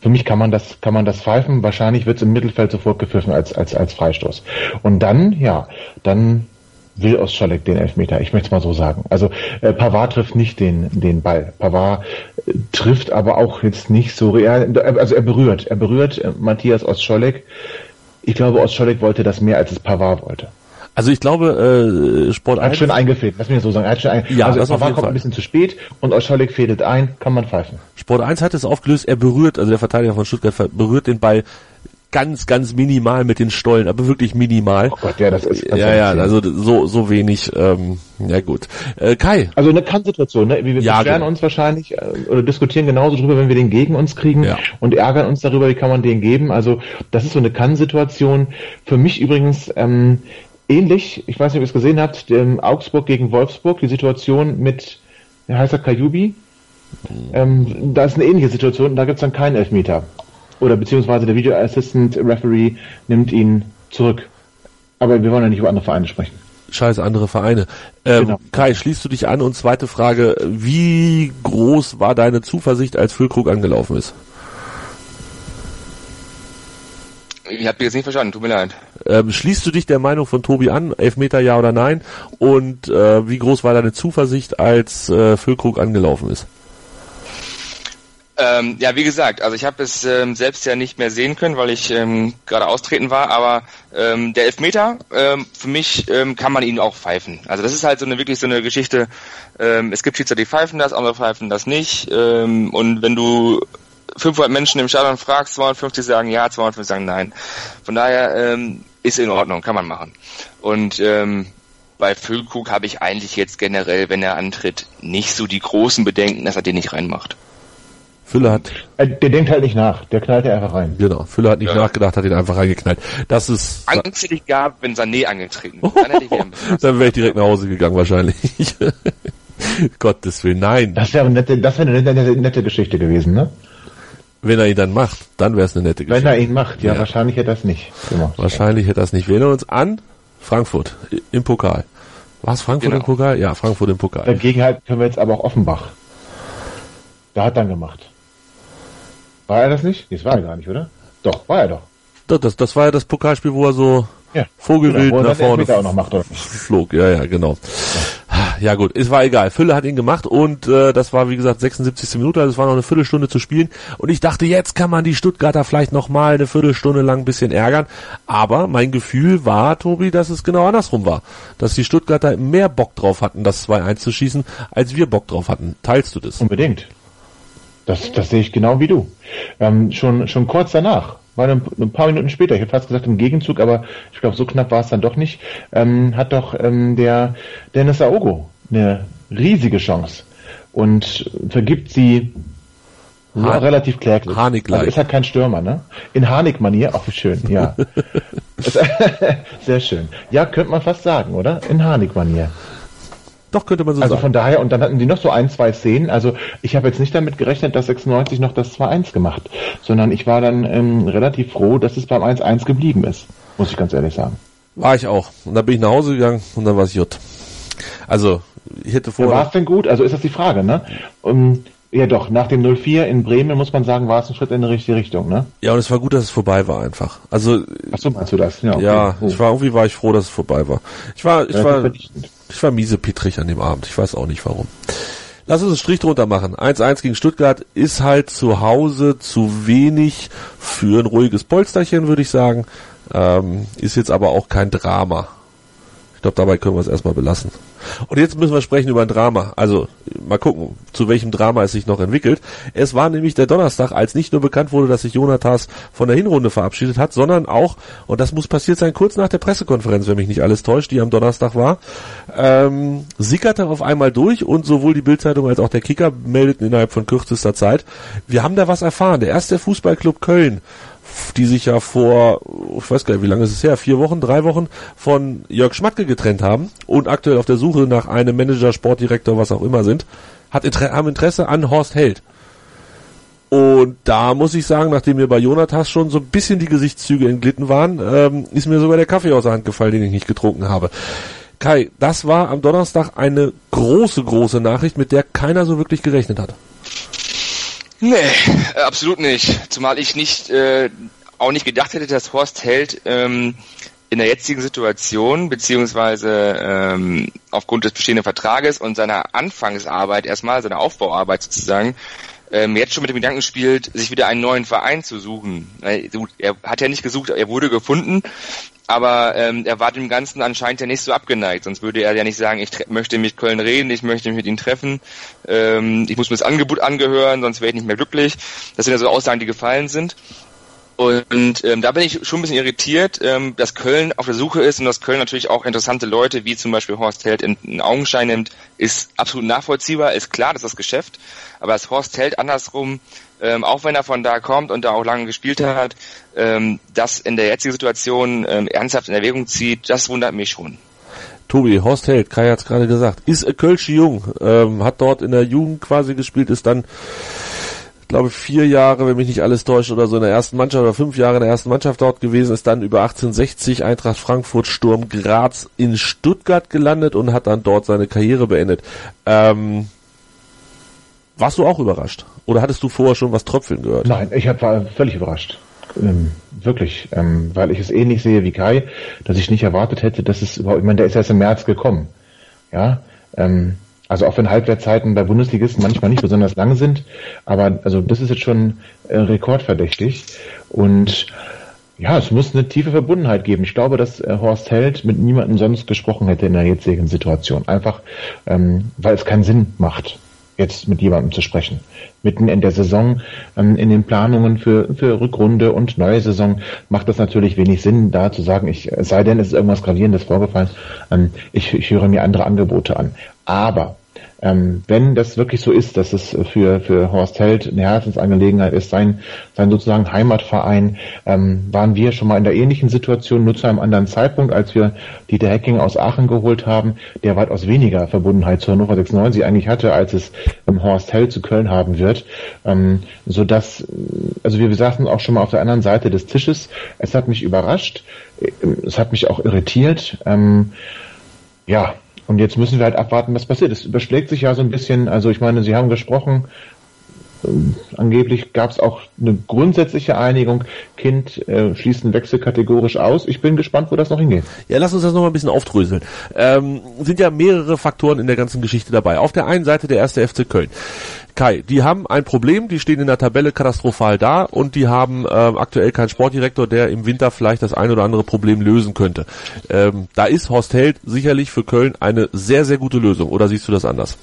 Für mich kann man das, kann man das pfeifen. Wahrscheinlich wird es im Mittelfeld sofort gepfiffen als, als, als Freistoß. Und dann, ja, dann will Ostschalek den Elfmeter. Ich möchte es mal so sagen. Also äh, Pavard trifft nicht den, den Ball. Pavard äh, trifft aber auch jetzt nicht so real. Also er berührt. Er berührt äh, Matthias Ostscholek. Ich glaube, Ostscholek wollte das mehr, als es Pavard wollte. Also ich glaube, äh, Sport Er hat 1, schön eingefädelt, lass mich so sagen. Hat schön ein Ja, also das auf Pavard jeden kommt Fall. ein bisschen zu spät und Ostscholek fädelt ein, kann man pfeifen. Sport 1 hat es aufgelöst, er berührt, also der Verteidiger von Stuttgart berührt den Ball ganz, ganz minimal mit den Stollen, aber wirklich minimal. Oh Gott, ja, das ist ganz ja, ja, also so, so wenig, ähm, ja gut. Äh, Kai, Also eine Kann-Situation, ne? Wir Ja, beschweren genau. uns wahrscheinlich äh, oder diskutieren genauso drüber, wenn wir den gegen uns kriegen Ja. und ärgern uns darüber, wie kann man den geben. Also das ist so eine Kann-Situation. Für mich übrigens ähm, ähnlich, ich weiß nicht, ob ihr es gesehen habt, dem Augsburg gegen Wolfsburg, die Situation mit, wie heißt er, Kajubi? Ähm, da ist eine ähnliche Situation, da gibt es dann keinen Elfmeter. Oder beziehungsweise der Video Assistant Referee nimmt ihn zurück. Aber wir wollen ja nicht über andere Vereine sprechen. scheiß andere Vereine. Ähm, Genau. Kai, schließt du dich an? Und zweite Frage, wie groß war deine Zuversicht, als Füllkrug angelaufen ist? Ich habe jetzt nicht verstanden, tut mir leid. Ähm, schließt du dich der Meinung von Tobi an, Elfmeter ja oder nein? Und äh, wie groß war deine Zuversicht, als äh, Füllkrug angelaufen ist? Ähm, ja, wie gesagt, also ich habe es ähm, selbst ja nicht mehr sehen können, weil ich ähm, gerade austreten war, aber ähm, der Elfmeter, ähm, für mich ähm, kann man ihn auch pfeifen. Also das ist halt so eine wirklich so eine Geschichte, ähm, es gibt Schiedsrichter, die pfeifen das, andere pfeifen das nicht. Ähm, und wenn du 500 Menschen im Stadion fragst, 250 sagen ja, 250 sagen nein. Von daher ähm, ist in Ordnung, kann man machen. Und ähm, bei Füllkrug habe ich eigentlich jetzt generell, wenn er antritt, nicht so die großen Bedenken, dass er den nicht reinmacht. Fülle hat, Äh, Der denkt halt nicht nach, der knallt ja einfach rein. genau, Fülle hat nicht Ja. nachgedacht, hat ihn einfach reingeknallt. Das ist, Angst hätte ich gehabt, wenn Sané angetreten wäre. Dann hätte ich dann wäre ich direkt nach Hause gegangen wahrscheinlich. Gottes Willen, nein. Das wäre eine nette, das wäre eine nette, nette Geschichte gewesen, ne? Wenn er ihn dann macht, dann wäre es eine nette Wenn Geschichte. er ihn macht, ja, Ja. wahrscheinlich hätte er es nicht gemacht. Wahrscheinlich hätte er es nicht. Wir erinnern uns an Frankfurt im Pokal. War es Frankfurt Genau. im Pokal? Ja, Frankfurt im Pokal. Dagegen halt können wir jetzt aber auch Offenbach. Da hat er gemacht. War er das nicht? Das war er gar nicht, oder? Doch, war er doch. Das, das, das war ja das Pokalspiel, wo er so Ja. Vogelwild Genau, wo er nach dann vorne auch noch macht, oder? flog. Ja, ja, genau. ja gut, es war egal. Fülle hat ihn gemacht und äh, das war wie gesagt 76. Minute, also es war noch eine Viertelstunde zu spielen und ich dachte, jetzt kann man die Stuttgarter vielleicht noch mal eine Viertelstunde lang ein bisschen ärgern, aber mein Gefühl war, Tobi, dass es genau andersrum war, dass die Stuttgarter mehr Bock drauf hatten, das 2-1 zu schießen, als wir Bock drauf hatten. Teilst du das? Unbedingt. Das, das sehe ich genau wie du. Ähm, schon, schon kurz danach, war ein, ein paar Minuten später, ich hätte fast gesagt im Gegenzug, aber ich glaube, so knapp war es dann doch nicht, ähm, hat doch ähm, der Dennis Aogo eine riesige Chance und vergibt sie Ha- relativ kläglich. Harnik-like. Also ist halt kein Stürmer, ne? In Harnik-Manier, auch schön, ja. Sehr schön. Ja, könnte man fast sagen, oder? In Harnik-Manier. Doch, könnte man so Also sagen. von daher, und dann hatten die noch so ein, zwei Szenen. Also ich habe jetzt nicht damit gerechnet, dass 96 noch das 2-1 gemacht, sondern ich war dann ähm, relativ froh, dass es beim 1-1 geblieben ist, muss ich ganz ehrlich sagen. War ich auch. Und dann bin ich nach Hause gegangen und dann war es J. Also, ich hätte War vorher... es denn gut? Also ist das die Frage, ne? Um, ja doch, nach dem 0-4 in Bremen muss man sagen, war es ein Schritt in die richtige Richtung, ne? Ja, und es war gut, dass es vorbei war einfach. Also, Ach so, meinst du das? Ja, okay. ja, Oh. ich war irgendwie war ich froh, dass es vorbei war. Ich war, ich Relativ war, vernichtend. Ich war miese Petrich an dem Abend. Ich weiß auch nicht warum. Lass uns einen Strich drunter machen. 1-1 gegen Stuttgart ist halt zu Hause zu wenig für ein ruhiges Polsterchen, würde ich sagen. Ähm, ist jetzt aber auch kein Drama. Ich glaube, dabei können wir es erstmal belassen. Und jetzt müssen wir sprechen über ein Drama. Also mal gucken, zu welchem Drama es sich noch entwickelt. Es war nämlich der Donnerstag, als nicht nur bekannt wurde, dass sich Jonathas von der Hinrunde verabschiedet hat, sondern auch, und das muss passiert sein, kurz nach der Pressekonferenz, wenn mich nicht alles täuscht, die am Donnerstag war, ähm, sickerte auf einmal durch und sowohl die Bildzeitung als auch der Kicker meldeten innerhalb von kürzester Zeit, wir haben da was erfahren. Der erste Fußballclub Köln die sich ja vor, ich weiß gar nicht, wie lange ist es her, vier Wochen, drei Wochen von Jörg Schmatke getrennt haben und aktuell auf der Suche nach einem Manager, Sportdirektor, was auch immer sind, hat Inter haben Interesse an Horst Held. Und da muss ich sagen, nachdem mir bei Jonathas schon so ein bisschen die Gesichtszüge entglitten waren, ähm, ist mir sogar der Kaffee aus der Hand gefallen, den ich nicht getrunken habe. Kai, das war am Donnerstag eine große, große Nachricht, mit der keiner so wirklich gerechnet hat. Nee, äh, absolut nicht. Zumal ich nicht äh, auch nicht gedacht hätte, dass Horst Held ähm, in der jetzigen Situation, beziehungsweise ähm, aufgrund des bestehenden Vertrages und seiner Anfangsarbeit erstmal, seiner Aufbauarbeit sozusagen, ähm, jetzt schon mit dem Gedanken spielt, sich wieder einen neuen Verein zu suchen. Er hat ja nicht gesucht, er wurde gefunden, aber ähm, er war dem Ganzen anscheinend ja nicht so abgeneigt. Sonst würde er ja nicht sagen, ich möchte mit Köln reden, ich möchte mich mit ihm treffen, ähm, ich muss mir das Angebot angehören, sonst wäre ich nicht mehr glücklich. Das sind ja so Aussagen, die gefallen sind. Und ähm, da bin ich schon ein bisschen irritiert, ähm, dass Köln auf der Suche ist und dass Köln natürlich auch interessante Leute, wie zum Beispiel Horst Held, in, in Augenschein nimmt, ist absolut nachvollziehbar, ist klar, das ist das Geschäft. Aber dass Horst Held andersrum, ähm, auch wenn er von da kommt und da auch lange gespielt hat, ähm, das in der jetzigen Situation ähm, ernsthaft in Erwägung zieht, das wundert mich schon. Tobi, Horst Held, Kai hat's gerade gesagt, ist ein Kölsche Jung, ähm, hat dort in der Jugend quasi gespielt, ist dann, glaube ich, vier Jahre, wenn mich nicht alles täuscht, oder so in der ersten Mannschaft oder fünf Jahre in der ersten Mannschaft dort gewesen, ist dann über 1860 Eintracht Frankfurt Sturm Graz in Stuttgart gelandet und hat dann dort seine Karriere beendet. Ähm, warst du auch überrascht? Oder hattest du vorher schon was tröpfeln gehört? Nein, ich war völlig überrascht. Ähm, wirklich, ähm, weil ich es ähnlich sehe wie Kai, dass ich nicht erwartet hätte, dass es überhaupt, ich meine, der ist erst im März gekommen. Ja, ähm, also auch wenn Halbwertzeiten bei Bundesligisten manchmal nicht besonders lang sind, aber also das ist jetzt schon äh, rekordverdächtig und ja, es muss eine tiefe Verbundenheit geben. Ich glaube, dass äh, Horst Held mit niemandem sonst gesprochen hätte in der jetzigen Situation. Einfach, ähm, weil es keinen Sinn macht, jetzt mit jemandem zu sprechen. Mitten in der Saison, ähm, in den Planungen für, für Rückrunde und neue Saison macht das natürlich wenig Sinn, da zu sagen, ich, sei denn, es ist irgendwas Gravierendes vorgefallen, ähm, ich, ich höre mir andere Angebote an. Aber ähm, wenn das wirklich so ist, dass es für, für Horst Held eine Herzensangelegenheit ist, sein, sein sozusagen Heimatverein, ähm, waren wir schon mal in der ähnlichen Situation, nur zu einem anderen Zeitpunkt, als wir Dieter Hecking aus Aachen geholt haben, der weitaus weniger Verbundenheit zu Hannover 96 eigentlich hatte, als es ähm, Horst Held zu Köln haben wird, ähm, so dass, also wir, saßen auch schon mal auf der anderen Seite des Tisches. Es hat mich überrascht, es hat mich auch irritiert. Ähm, ja, und jetzt müssen wir halt abwarten, was passiert. Es überschlägt sich ja so ein bisschen, also ich meine, Sie haben gesprochen, angeblich gab es auch eine grundsätzliche Einigung, Kind äh, schließt einen Wechsel kategorisch aus. Ich bin gespannt, wo das noch hingeht. Ja, lass uns das noch mal ein bisschen aufdröseln. Ähm, sind ja mehrere Faktoren in der ganzen Geschichte dabei. Auf der einen Seite der erste FC Köln. Kai, die haben ein Problem, die stehen in der Tabelle katastrophal da und die haben ähm, aktuell keinen Sportdirektor, der im Winter vielleicht das ein oder andere Problem lösen könnte. Ähm, da ist Horst Held sicherlich für Köln eine sehr, sehr gute Lösung. Oder siehst du das anders?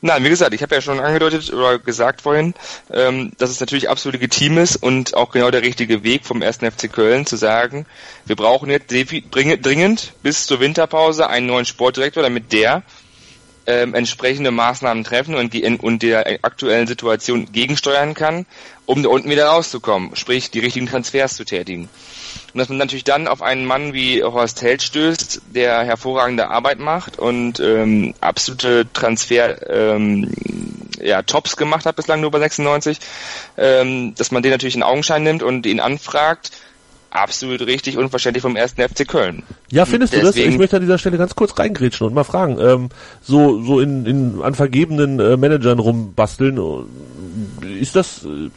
Nein, wie gesagt, ich habe ja schon angedeutet oder gesagt vorhin, ähm, dass es natürlich absolut legitim ist und auch genau der richtige Weg vom 1. FC Köln zu sagen, wir brauchen jetzt dringend bis zur Winterpause einen neuen Sportdirektor, damit der ähm, entsprechende Maßnahmen treffen und, die, und der aktuellen Situation gegensteuern kann, um da unten wieder rauszukommen, sprich die richtigen Transfers zu tätigen. Und dass man natürlich dann auf einen Mann wie Horst Held stößt, der hervorragende Arbeit macht und ähm, absolute Transfer ähm, ja, Tops gemacht hat bislang nur bei 96, ähm, dass man den natürlich in Augenschein nimmt und ihn anfragt, absolut richtig und verständlich vom ersten FC Köln. Ja, findest Deswegen, du das? Ich möchte an dieser Stelle ganz kurz reingrätschen und mal fragen, ähm, so so in, in an vergebenen äh, Managern rumbasteln, äh, ist das äh,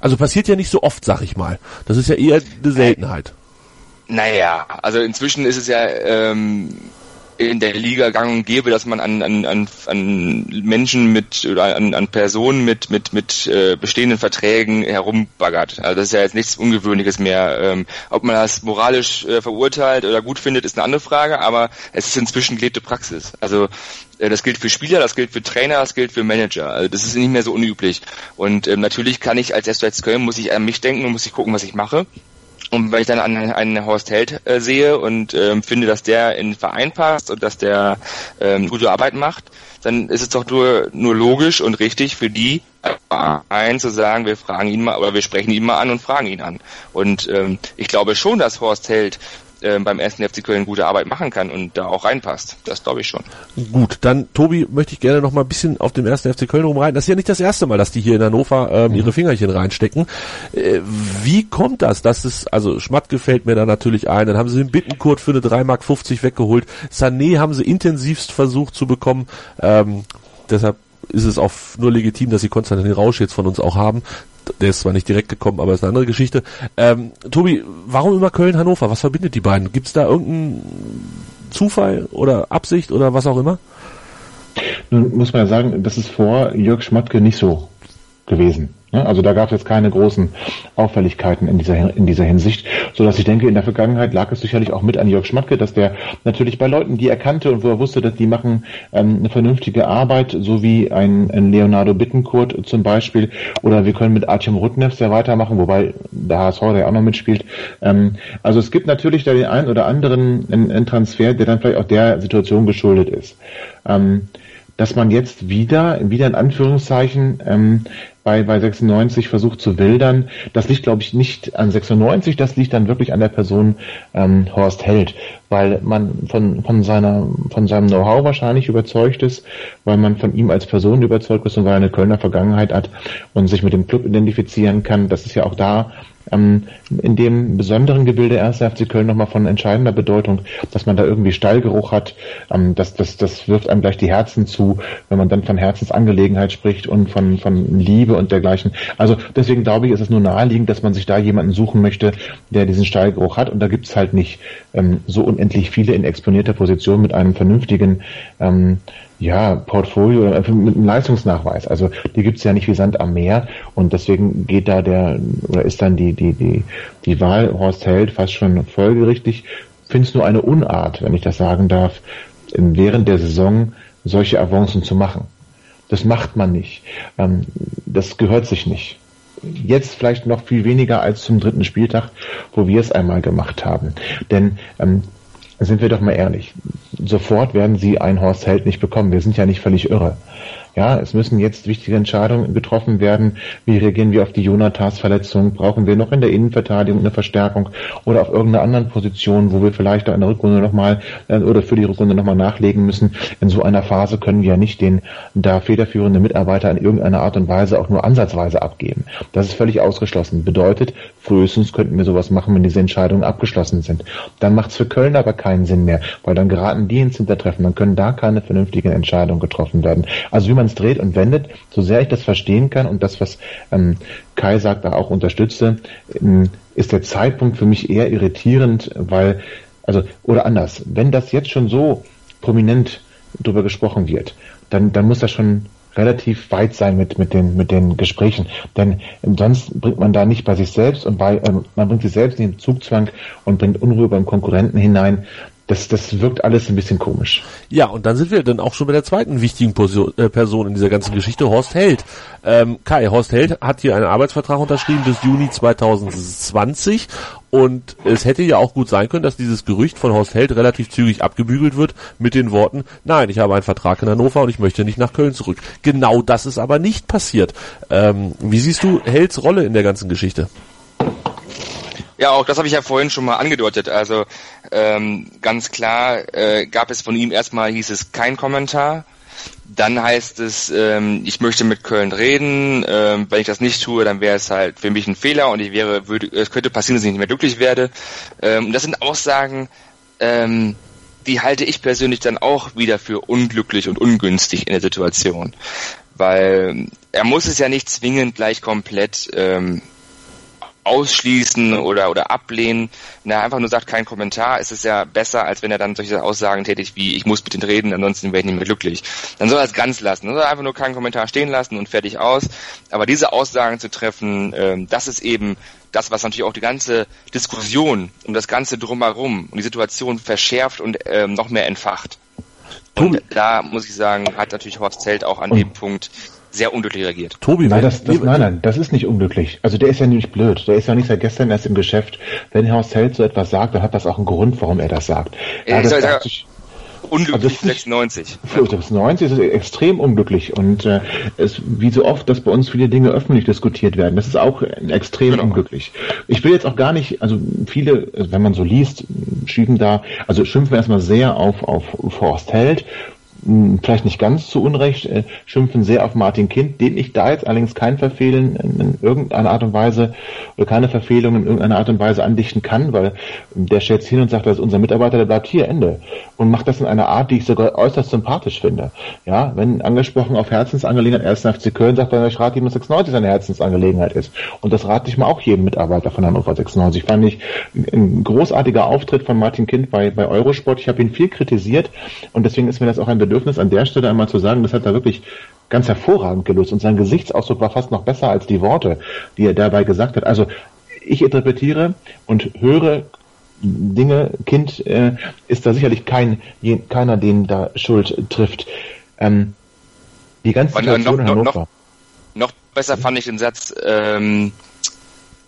also passiert ja nicht so oft, sag ich mal. Das ist ja eher eine Seltenheit. Naja, also inzwischen ist es ja ähm, in der Liga gang und gäbe, dass man an, an, an, an Menschen mit oder an, an Personen mit mit mit äh, bestehenden Verträgen herumbaggert. Also das ist ja jetzt nichts Ungewöhnliches mehr. Ähm, ob man das moralisch äh, verurteilt oder gut findet, ist eine andere Frage, aber es ist inzwischen gelebte Praxis. Also äh, das gilt für Spieler, das gilt für Trainer, das gilt für Manager. Also das ist nicht mehr so unüblich. Und ähm, natürlich kann ich als SWS Köln muss ich an mich denken und muss ich gucken, was ich mache. Und wenn ich dann an einen Horst Held äh, sehe und ähm, finde, dass der in den Verein passt und dass der ähm, gute Arbeit macht, dann ist es doch nur, nur logisch und richtig für die Verein zu sagen, wir fragen ihn mal oder wir sprechen ihn mal an und fragen ihn an. Und ähm, ich glaube schon, dass Horst Held beim ersten FC Köln gute Arbeit machen kann und da auch reinpasst. Das glaube ich schon. Gut, dann Tobi möchte ich gerne noch mal ein bisschen auf dem ersten FC Köln rumreiten. Das ist ja nicht das erste Mal, dass die hier in Hannover ähm, ihre Fingerchen reinstecken. Äh, wie kommt das? Das ist also Schmatt gefällt mir da natürlich ein. Dann haben sie den Bittenkurt für eine 3,50 Mark weggeholt. Sané haben sie intensivst versucht zu bekommen. Ähm, deshalb ist es auch nur legitim, dass sie Konstantin Rausch jetzt von uns auch haben. Der ist zwar nicht direkt gekommen, aber ist eine andere Geschichte. Ähm, Tobi, warum immer Köln-Hannover? Was verbindet die beiden? Gibt es da irgendeinen Zufall oder Absicht oder was auch immer? Nun muss man ja sagen, das ist vor Jörg Schmatke nicht so gewesen. Also da gab es jetzt keine großen Auffälligkeiten in dieser, in dieser Hinsicht, so dass ich denke, in der Vergangenheit lag es sicherlich auch mit an Jörg Schmatke, dass der natürlich bei Leuten, die er kannte und wo er wusste, dass die machen ähm, eine vernünftige Arbeit, so wie ein, ein Leonardo Bittenkurt zum Beispiel, oder wir können mit Artem Rudnev sehr weitermachen, wobei der HSV der auch noch mitspielt. Ähm, also es gibt natürlich da den einen oder anderen einen, einen Transfer, der dann vielleicht auch der Situation geschuldet ist. Ähm, dass man jetzt wieder, wieder in Anführungszeichen, ähm, bei, bei 96 versucht zu wildern. Das liegt, glaube ich, nicht an 96, das liegt dann wirklich an der Person ähm, Horst Held, weil man von, von, seiner, von seinem Know-how wahrscheinlich überzeugt ist, weil man von ihm als Person überzeugt ist und weil er eine Kölner Vergangenheit hat und sich mit dem Club identifizieren kann. Das ist ja auch da ähm, in dem besonderen Gebilde 1. FC Köln nochmal von entscheidender Bedeutung, dass man da irgendwie Stallgeruch hat. Ähm, das, das, das wirft einem gleich die Herzen zu, wenn man dann von Herzensangelegenheit spricht und von, von Liebe und dergleichen. Also deswegen glaube ich, ist es nur naheliegend, dass man sich da jemanden suchen möchte, der diesen Stallgeruch hat. Und da gibt es halt nicht ähm, so unendlich viele in exponierter Position mit einem vernünftigen ähm, ja, Portfolio mit einem Leistungsnachweis. Also die gibt's ja nicht wie Sand am Meer und deswegen geht da der oder ist dann die die die die Wahl Horst Held fast schon folgerichtig. Finde es nur eine Unart, wenn ich das sagen darf, während der Saison solche Avancen zu machen. Das macht man nicht. Ähm, das gehört sich nicht. Jetzt vielleicht noch viel weniger als zum dritten Spieltag, wo wir es einmal gemacht haben. Denn ähm, sind wir doch mal ehrlich, sofort werden sie ein Horst Held nicht bekommen. Wir sind ja nicht völlig irre. Ja, es müssen jetzt wichtige Entscheidungen getroffen werden. Wie reagieren wir auf die Jonathas-Verletzung? Brauchen wir noch in der Innenverteidigung eine Verstärkung oder auf irgendeiner anderen Position, wo wir vielleicht auch in der Rückrunde nochmal äh, oder für die Rückrunde nochmal nachlegen müssen? In so einer Phase können wir ja nicht den da federführenden Mitarbeiter in irgendeiner Art und Weise auch nur ansatzweise abgeben. Das ist völlig ausgeschlossen. Bedeutet, frühestens könnten wir sowas machen, wenn diese Entscheidungen abgeschlossen sind. Dann macht es für Köln aber keinen Sinn mehr, weil dann geraten die ins Hintertreffen, dann können da keine vernünftigen Entscheidungen getroffen werden. Also wie man es dreht und wendet, so sehr ich das verstehen kann und das, was ähm, Kai sagt, da auch unterstütze, ähm, ist der Zeitpunkt für mich eher irritierend, weil, also, oder anders, wenn das jetzt schon so prominent drüber gesprochen wird, dann, dann muss das schon relativ weit sein mit, mit, den, mit den Gesprächen. Denn sonst bringt man da nicht bei sich selbst und bei, ähm, man bringt sich selbst in den Zugzwang und bringt Unruhe beim Konkurrenten hinein. Das, das wirkt alles ein bisschen komisch. Ja, und dann sind wir dann auch schon bei der zweiten wichtigen Person, äh, Person in dieser ganzen Geschichte, Horst Held. Ähm, Kai, Horst Held hat hier einen Arbeitsvertrag unterschrieben bis Juni 2020 und es hätte ja auch gut sein können, dass dieses Gerücht von Horst Held relativ zügig abgebügelt wird mit den Worten, nein, ich habe einen Vertrag in Hannover und ich möchte nicht nach Köln zurück. Genau das ist aber nicht passiert. Ähm, wie siehst du Helds Rolle in der ganzen Geschichte? Ja, auch das habe ich ja vorhin schon mal angedeutet. Also ähm, ganz klar äh, gab es von ihm erstmal hieß es kein Kommentar. Dann heißt es, ähm, ich möchte mit Köln reden. Ähm, wenn ich das nicht tue, dann wäre es halt für mich ein Fehler und ich wäre, würde, es könnte passieren, dass ich nicht mehr glücklich werde. Ähm, das sind Aussagen, ähm, die halte ich persönlich dann auch wieder für unglücklich und ungünstig in der Situation, weil er muss es ja nicht zwingend gleich komplett ähm, ausschließen oder, oder ablehnen. Wenn er einfach nur sagt, kein Kommentar, ist es ja besser, als wenn er dann solche Aussagen tätigt wie, ich muss mit denen reden, ansonsten werde ich nicht mehr glücklich. Dann soll er es ganz lassen. Dann soll er einfach nur keinen Kommentar stehen lassen und fertig aus. Aber diese Aussagen zu treffen, ähm, das ist eben das, was natürlich auch die ganze Diskussion um das Ganze drumherum und die Situation verschärft und ähm, noch mehr entfacht. Und da muss ich sagen, hat natürlich Horst Zelt auch an dem Punkt sehr unglücklich reagiert. Tobi, nein, das, das, nein, nein, das ist nicht unglücklich. Also der ist ja nicht blöd. Der ist ja nicht seit gestern erst im Geschäft. Wenn Horst Held so etwas sagt, dann hat das auch einen Grund, warum er das sagt. Ja, das ja, unglücklich also 96. Für 96 ist es extrem unglücklich und äh, es wie so oft, dass bei uns viele Dinge öffentlich diskutiert werden. Das ist auch extrem genau. unglücklich. Ich will jetzt auch gar nicht, also viele, wenn man so liest, schieben da, also schimpfen erstmal sehr auf auf Horst Held vielleicht nicht ganz zu Unrecht, äh, schimpfen sehr auf Martin Kind, den ich da jetzt allerdings kein Verfehlen in irgendeiner Art und Weise oder keine Verfehlung in irgendeiner Art und Weise andichten kann, weil der stellt hin und sagt, das ist unser Mitarbeiter, der bleibt hier, Ende. Und macht das in einer Art, die ich sogar äußerst sympathisch finde. Ja, wenn angesprochen auf Herzensangelegenheit 1. FC Köln sagt, dann dass 96 seine Herzensangelegenheit ist. Und das rate ich mal auch jedem Mitarbeiter von Hannover 96. Fand ich ein großartiger Auftritt von Martin Kind bei, bei Eurosport. Ich habe ihn viel kritisiert und deswegen ist mir das auch ein Bedürfnis an der Stelle einmal zu sagen, das hat er wirklich ganz hervorragend gelöst und sein Gesichtsausdruck war fast noch besser als die Worte, die er dabei gesagt hat. Also ich interpretiere und höre Dinge, Kind äh, ist da sicherlich kein keiner, den da Schuld trifft. Ähm, die ganze Situation noch, in Hannover. Noch, noch besser fand ich den Satz, ähm,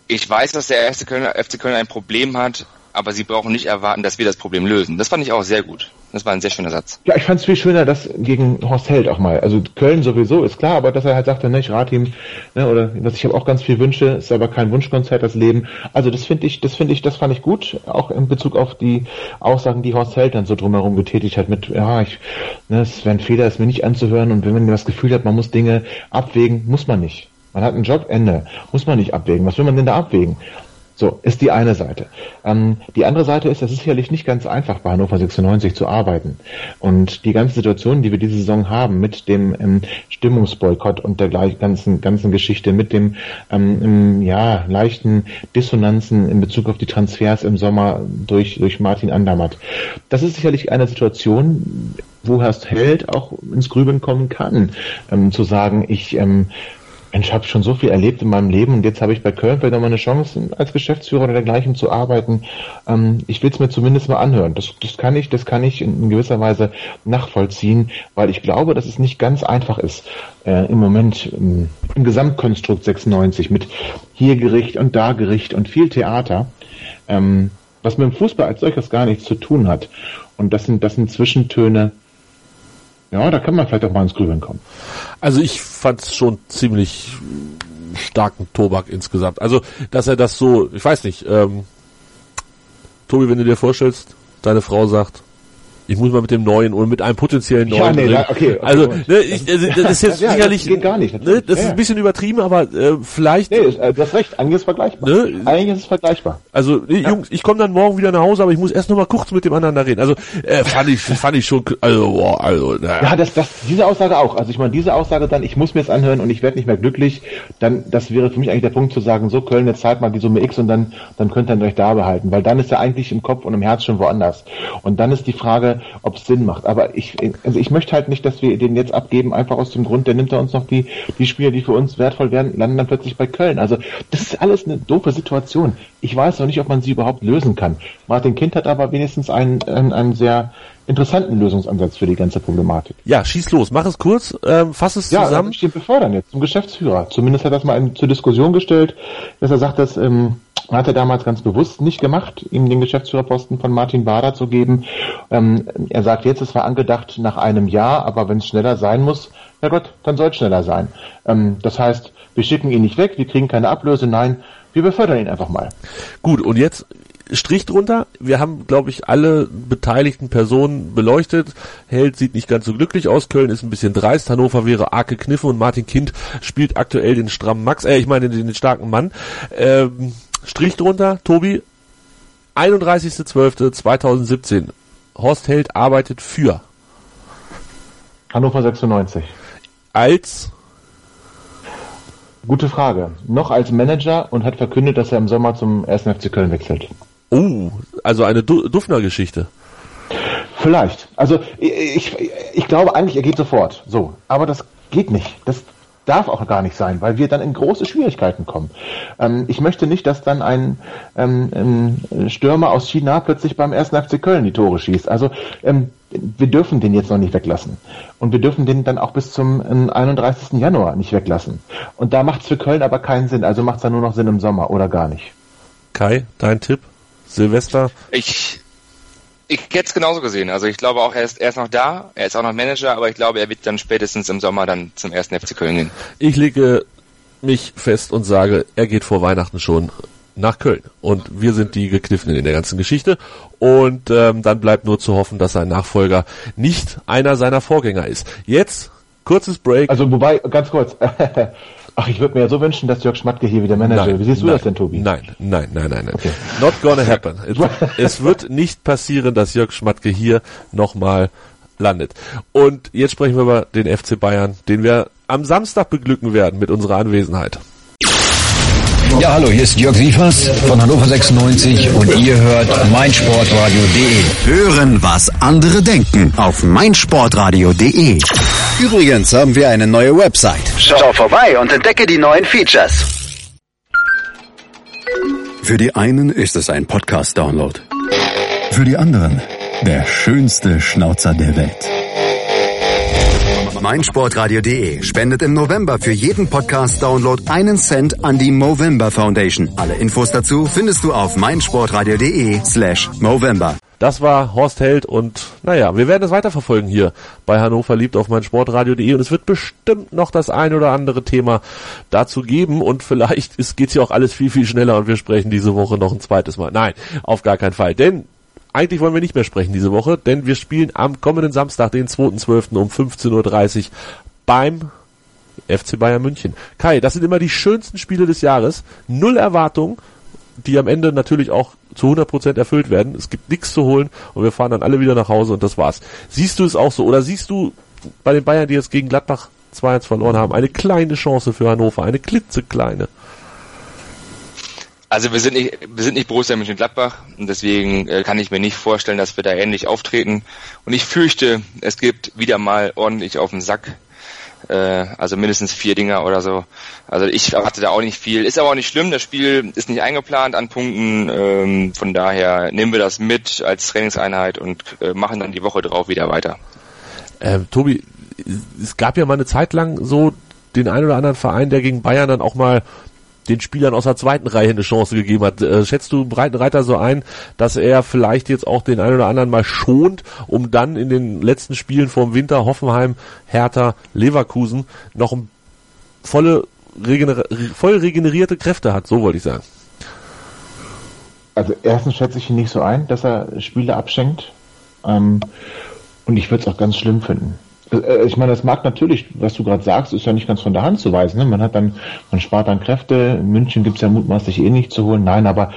ich weiß, dass der FC Köln, FC Köln ein Problem hat, aber sie brauchen nicht erwarten, dass wir das Problem lösen. Das fand ich auch sehr gut. Das war ein sehr schöner Satz. Ja, ich fand es viel schöner, das gegen Horst Held auch mal. Also Köln sowieso ist klar, aber dass er halt sagte, ne, ich rate ihm, ne, oder dass ich habe auch ganz viel Wünsche, ist aber kein Wunschkonzert das Leben. Also das finde ich, das finde ich, das fand ich gut, auch in Bezug auf die Aussagen, die Horst Held dann so drumherum getätigt hat mit, ja, ich, ne, es wäre ein Fehler, es mir nicht anzuhören und wenn man das Gefühl hat, man muss Dinge abwägen, muss man nicht. Man hat einen Job, Ende. Muss man nicht abwägen. Was will man denn da abwägen? So, ist die eine Seite. Ähm, die andere Seite ist, es ist sicherlich nicht ganz einfach, bei Hannover 96 zu arbeiten. Und die ganze Situation, die wir diese Saison haben, mit dem ähm, Stimmungsboykott und der ganzen, ganzen Geschichte, mit dem ähm, ja, leichten Dissonanzen in Bezug auf die Transfers im Sommer durch, durch Martin Andermatt. Das ist sicherlich eine Situation, wo Herr Held auch ins Grübeln kommen kann, ähm, zu sagen, ich ähm, Mensch, ich habe schon so viel erlebt in meinem Leben und jetzt habe ich bei Köln vielleicht nochmal eine Chance, als Geschäftsführer oder dergleichen zu arbeiten. Ähm, ich will es mir zumindest mal anhören. Das, das kann ich, das kann ich in gewisser Weise nachvollziehen, weil ich glaube, dass es nicht ganz einfach ist, äh, im Moment ähm, im Gesamtkonstrukt 96 mit hier Gericht und da Gericht und viel Theater, ähm, was mit dem Fußball als solches gar nichts zu tun hat. Und das sind, das sind Zwischentöne, ja, da kann man vielleicht auch mal ins Grübeln kommen. Also ich fand es schon ziemlich starken Tobak insgesamt. Also, dass er das so, ich weiß nicht, ähm, Tobi, wenn du dir vorstellst, deine Frau sagt, Ich muss mal mit dem neuen oder mit einem potenziellen neuen. Ja, nee, da- okay, okay, also, ne, ich, also, das ist jetzt Ja, das sicherlich. geht gar nicht, Ne, das Ja, ist ja. ein bisschen übertrieben, aber äh, vielleicht. Nee, ist, äh, du hast recht, eigentlich ist es vergleichbar. Ne? Eigentlich ist es vergleichbar. Also, nee, Jungs, ich komme dann morgen wieder nach Hause, aber ich muss erst noch mal kurz mit dem anderen da reden. Also, äh, fand ich, fand ich schon, also, boah, also, na, Ja, das, das, diese Aussage auch. Also ich meine, diese Aussage dann, ich muss mir jetzt anhören und ich werde nicht mehr glücklich, dann, das wäre für mich eigentlich der Punkt zu sagen, so Köln, jetzt zahlt mal die Summe X und dann, dann könnt ihr euch da behalten, weil dann ist er eigentlich im Kopf und im Herz schon woanders. Und dann ist die Frage, ob es Sinn macht. Aber ich, also ich möchte halt nicht, dass wir den jetzt abgeben, einfach aus dem Grund, der nimmt er uns noch die, die Spieler, die für uns wertvoll werden, landen dann plötzlich bei Köln. Also das ist alles eine doofe Situation. Ich weiß noch nicht, ob man sie überhaupt lösen kann. Martin Kind hat aber wenigstens einen, einen, einen sehr interessanten Lösungsansatz für die ganze Problematik. ja, schieß los, mach es kurz, ähm, fass es Ja, zusammen. ich den befördern jetzt zum Geschäftsführer. Zumindest hat er das mal in, zur Diskussion gestellt, dass er sagt, das ähm, hat er damals ganz bewusst nicht gemacht, ihm den Geschäftsführerposten von Martin Bader zu geben. Ähm, er sagt jetzt, es war angedacht nach einem Jahr, aber wenn es schneller sein muss, ja Gott, dann soll es schneller sein. Ähm, das heißt, wir schicken ihn nicht weg, wir kriegen keine Ablöse, nein, wir befördern ihn einfach mal. Gut, und jetzt Strich drunter. Wir haben, glaube ich, alle beteiligten Personen beleuchtet. Held sieht nicht ganz so glücklich aus. Köln ist ein bisschen dreist. Hannover wäre arg gekniffen und Martin Kind spielt aktuell den strammen Max, äh, ich meine den, den starken Mann. Ähm, Strich drunter, Tobi. 31.12.2017. Horst Held arbeitet für Hannover 96. als Gute Frage. Noch als Manager und hat verkündet, dass er im Sommer zum 1. FC Köln wechselt. oh, also eine du Duffner-Geschichte. Vielleicht. Also ich, ich, ich glaube eigentlich, er geht sofort. So. Aber das geht nicht. Das darf auch gar nicht sein, weil wir dann in große Schwierigkeiten kommen. Ähm, ich möchte nicht, dass dann ein ähm, ähm, Stürmer aus China plötzlich beim 1. FC Köln die Tore schießt. Also ähm, wir dürfen den jetzt noch nicht weglassen. Und wir dürfen den dann auch bis zum ähm, 31. Januar nicht weglassen. Und da macht es für Köln aber keinen Sinn. Also macht es dann nur noch Sinn im Sommer oder gar nicht. Kai, dein Tipp? Silvester? Ich, ich hätte es genauso gesehen. Also ich glaube auch, er ist, er ist noch da, er ist auch noch Manager, aber ich glaube, er wird dann spätestens im Sommer dann zum ersten FC Köln gehen. Ich lege mich fest und sage, er geht vor Weihnachten schon nach Köln. Und wir sind die Gekniffenen in der ganzen Geschichte. Und ähm, dann bleibt nur zu hoffen, dass sein Nachfolger nicht einer seiner Vorgänger ist. Jetzt, kurzes Break. Also wobei, ganz kurz, ach, ich würde mir ja so wünschen, dass Jörg Schmatke hier wieder Manager wird. Wie siehst du nein, das denn, Tobi? Nein, nein, nein, nein, nein. Not gonna happen. Es, es wird nicht passieren, dass Jörg Schmatke hier nochmal landet. Und jetzt sprechen wir über den FC Bayern, den wir am Samstag beglücken werden mit unserer Anwesenheit. Ja, hallo, hier ist Jörg Sievers von Hannover 96 und ihr hört meinsportradio.de. Hören, was andere denken auf meinsportradio.de. Übrigens haben wir eine neue Website. Schau vorbei und entdecke die neuen Features. Für die einen ist es ein Podcast-Download. Für die anderen der schönste Schnauzer der Welt. meinsportradio.de spendet im November für jeden Podcast-Download einen Cent an die Movember Foundation. Alle Infos dazu findest du auf meinsportradio.de slash Movember. Das war Horst Held und naja, wir werden es weiterverfolgen hier bei Hannover liebt auf meinsportradio.de und es wird bestimmt noch das ein oder andere Thema dazu geben und vielleicht ist, geht's ja auch alles viel, viel schneller und wir sprechen diese Woche noch ein zweites Mal. Nein, auf gar keinen Fall, denn eigentlich wollen wir nicht mehr sprechen diese Woche, denn wir spielen am kommenden Samstag, den 2.12. um 15.30 Uhr beim FC Bayern München. Kai, das sind immer die schönsten Spiele des Jahres. Null Erwartung, die am Ende natürlich auch zu 100% erfüllt werden. Es gibt nichts zu holen und wir fahren dann alle wieder nach Hause und das war's. Siehst du es auch so? Oder siehst du bei den Bayern, die jetzt gegen Gladbach 2-1 verloren haben, eine kleine Chance für Hannover, eine klitzekleine? Also wir sind nicht, wir sind nicht Borussia Mönchengladbach und deswegen äh, kann ich mir nicht vorstellen, dass wir da ähnlich auftreten. Und ich fürchte, es gibt wieder mal ordentlich auf den Sack. Äh, also mindestens vier Dinger oder so. Also ich erwarte da auch nicht viel. Ist aber auch nicht schlimm. Das Spiel ist nicht eingeplant an Punkten. Ähm, von daher nehmen wir das mit als Trainingseinheit und äh, machen dann die Woche drauf wieder weiter. Ähm, Tobi, es gab ja mal eine Zeit lang so den ein oder anderen Verein, der gegen Bayern dann auch mal den Spielern aus der zweiten Reihe eine Chance gegeben hat. Äh, schätzt du Breitenreiter so ein, dass er vielleicht jetzt auch den einen oder anderen mal schont, um dann in den letzten Spielen vorm Winter Hoffenheim, Hertha, Leverkusen noch volle regener voll regenerierte Kräfte hat, so wollte ich sagen. Also erstens schätze ich ihn nicht so ein, dass er Spiele abschenkt. Ähm, und ich würde es auch ganz schlimm finden. Äh, ich meine, das mag natürlich, was du gerade sagst, ist ja nicht ganz von der Hand zu weisen. Ne? Man hat dann, man spart dann Kräfte. In München gibt's ja mutmaßlich eh nicht zu holen. Nein, aber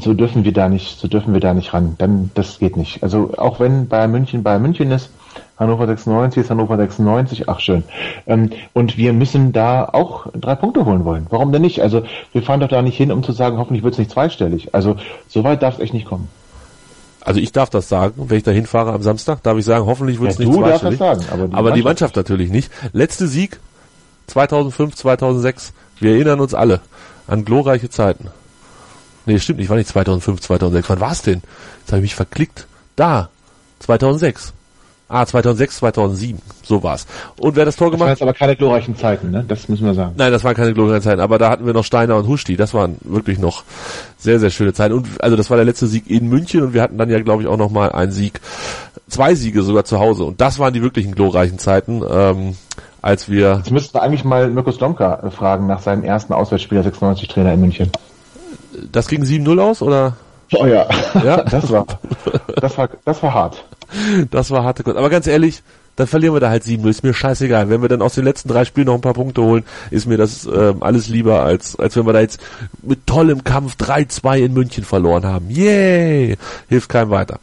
so dürfen wir da nicht, so dürfen wir da nicht ran. Dann, das geht nicht. Also auch wenn Bayern München Bayern München ist, Hannover 96 ist Hannover 96, ach schön. Ähm, und wir müssen da auch drei Punkte holen wollen. Warum denn nicht? Also wir fahren doch da nicht hin, um zu sagen, hoffentlich wird's nicht zweistellig. Also so weit darf es echt nicht kommen. Also ich darf das sagen, wenn ich da hinfahre am Samstag, darf ich sagen, hoffentlich wird es Ja, nicht du darfst das zweistellig. sagen, aber die aber die Mannschaft- Mannschaft natürlich nicht. Letzte Sieg 2005, 2006. Wir erinnern uns alle an glorreiche Zeiten. Nee, stimmt nicht, war nicht 2005, 2006. Wann war's denn? Jetzt habe ich mich verklickt. Da, 2006. Ah, 2006, 2007. So war's. Und wer hat das Tor Das waren gemacht? jetzt aber keine glorreichen Zeiten, ne? Das müssen wir sagen. Nein, das waren keine glorreichen Zeiten, aber da hatten wir noch Steiner und Huschti. Das waren wirklich noch sehr, sehr schöne Zeiten. Und also das war der letzte Sieg in München und wir hatten dann ja, glaube ich, auch noch mal einen Sieg, zwei Siege sogar zu Hause. Und das waren die wirklichen glorreichen Zeiten, ähm, als wir, Jetzt müssten wir eigentlich mal Mirko Slomka äh, fragen nach seinem ersten Auswärtsspieler 96 Trainer in München. das ging 7-0 aus oder? Oh ja, Ja? das war, das war, das war hart. Das war harte Kost. Aber ganz ehrlich, dann verlieren wir da halt 7-0. Ist mir scheißegal. Wenn wir dann aus den letzten drei Spielen noch ein paar Punkte holen, ist mir das ähm, alles lieber, als, als wenn wir da jetzt mit tollem Kampf 3-2 in München verloren haben. Yay! Hilft keinem weiter.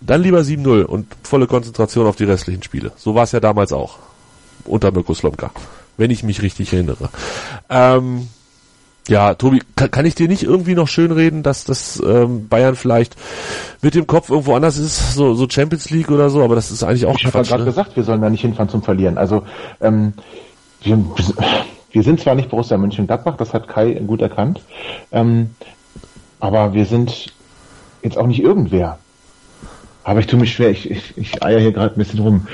Dann lieber 7-0 und volle Konzentration auf die restlichen Spiele. So war es ja damals auch. Unter Mirko Slomka. Wenn ich mich richtig erinnere. Ähm, ja, Tobi, kann, kann ich dir nicht irgendwie noch schön reden, dass das ähm, Bayern vielleicht mit dem Kopf irgendwo anders ist, so, so Champions League oder so, aber das ist eigentlich auch Ich habe gerade Ne? gesagt, wir sollen da nicht hinfahren zum Verlieren. Also ähm, wir, wir sind zwar nicht Borussia Mönchengladbach, das hat Kai gut erkannt, ähm, aber wir sind jetzt auch nicht irgendwer. Aber ich tue mich schwer, ich, ich, ich eier hier gerade ein bisschen rum.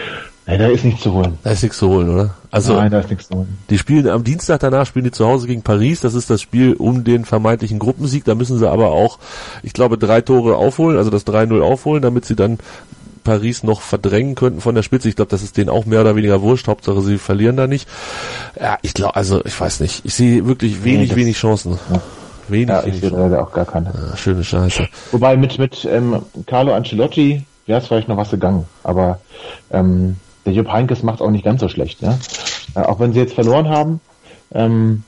Nein, da ist nichts zu holen. Da ist nichts zu holen, oder? Also Nein, da ist nichts zu holen. die spielen am Dienstag danach spielen die zu Hause gegen Paris. Das ist das Spiel um den vermeintlichen Gruppensieg. Da müssen sie aber auch, ich glaube, drei Tore aufholen, also das 3-0 aufholen, damit sie dann Paris noch verdrängen könnten von der Spitze. Ich glaube, das ist denen auch mehr oder weniger wurscht. Hauptsache, sie verlieren da nicht. Ja, ich glaube, also ich weiß nicht. Ich sehe wirklich wenig, das- wenig Chancen. Wenig, Ja, ich wenig sehe Chancen. leider auch gar keine. Ja, schöne Scheiße. Wobei mit, mit ähm, Carlo Ancelotti wäre es vielleicht noch was gegangen. Aber ähm, der Jupp Heynckes macht auch nicht ganz so schlecht. Ne? Äh, auch wenn sie jetzt verloren haben, ähm,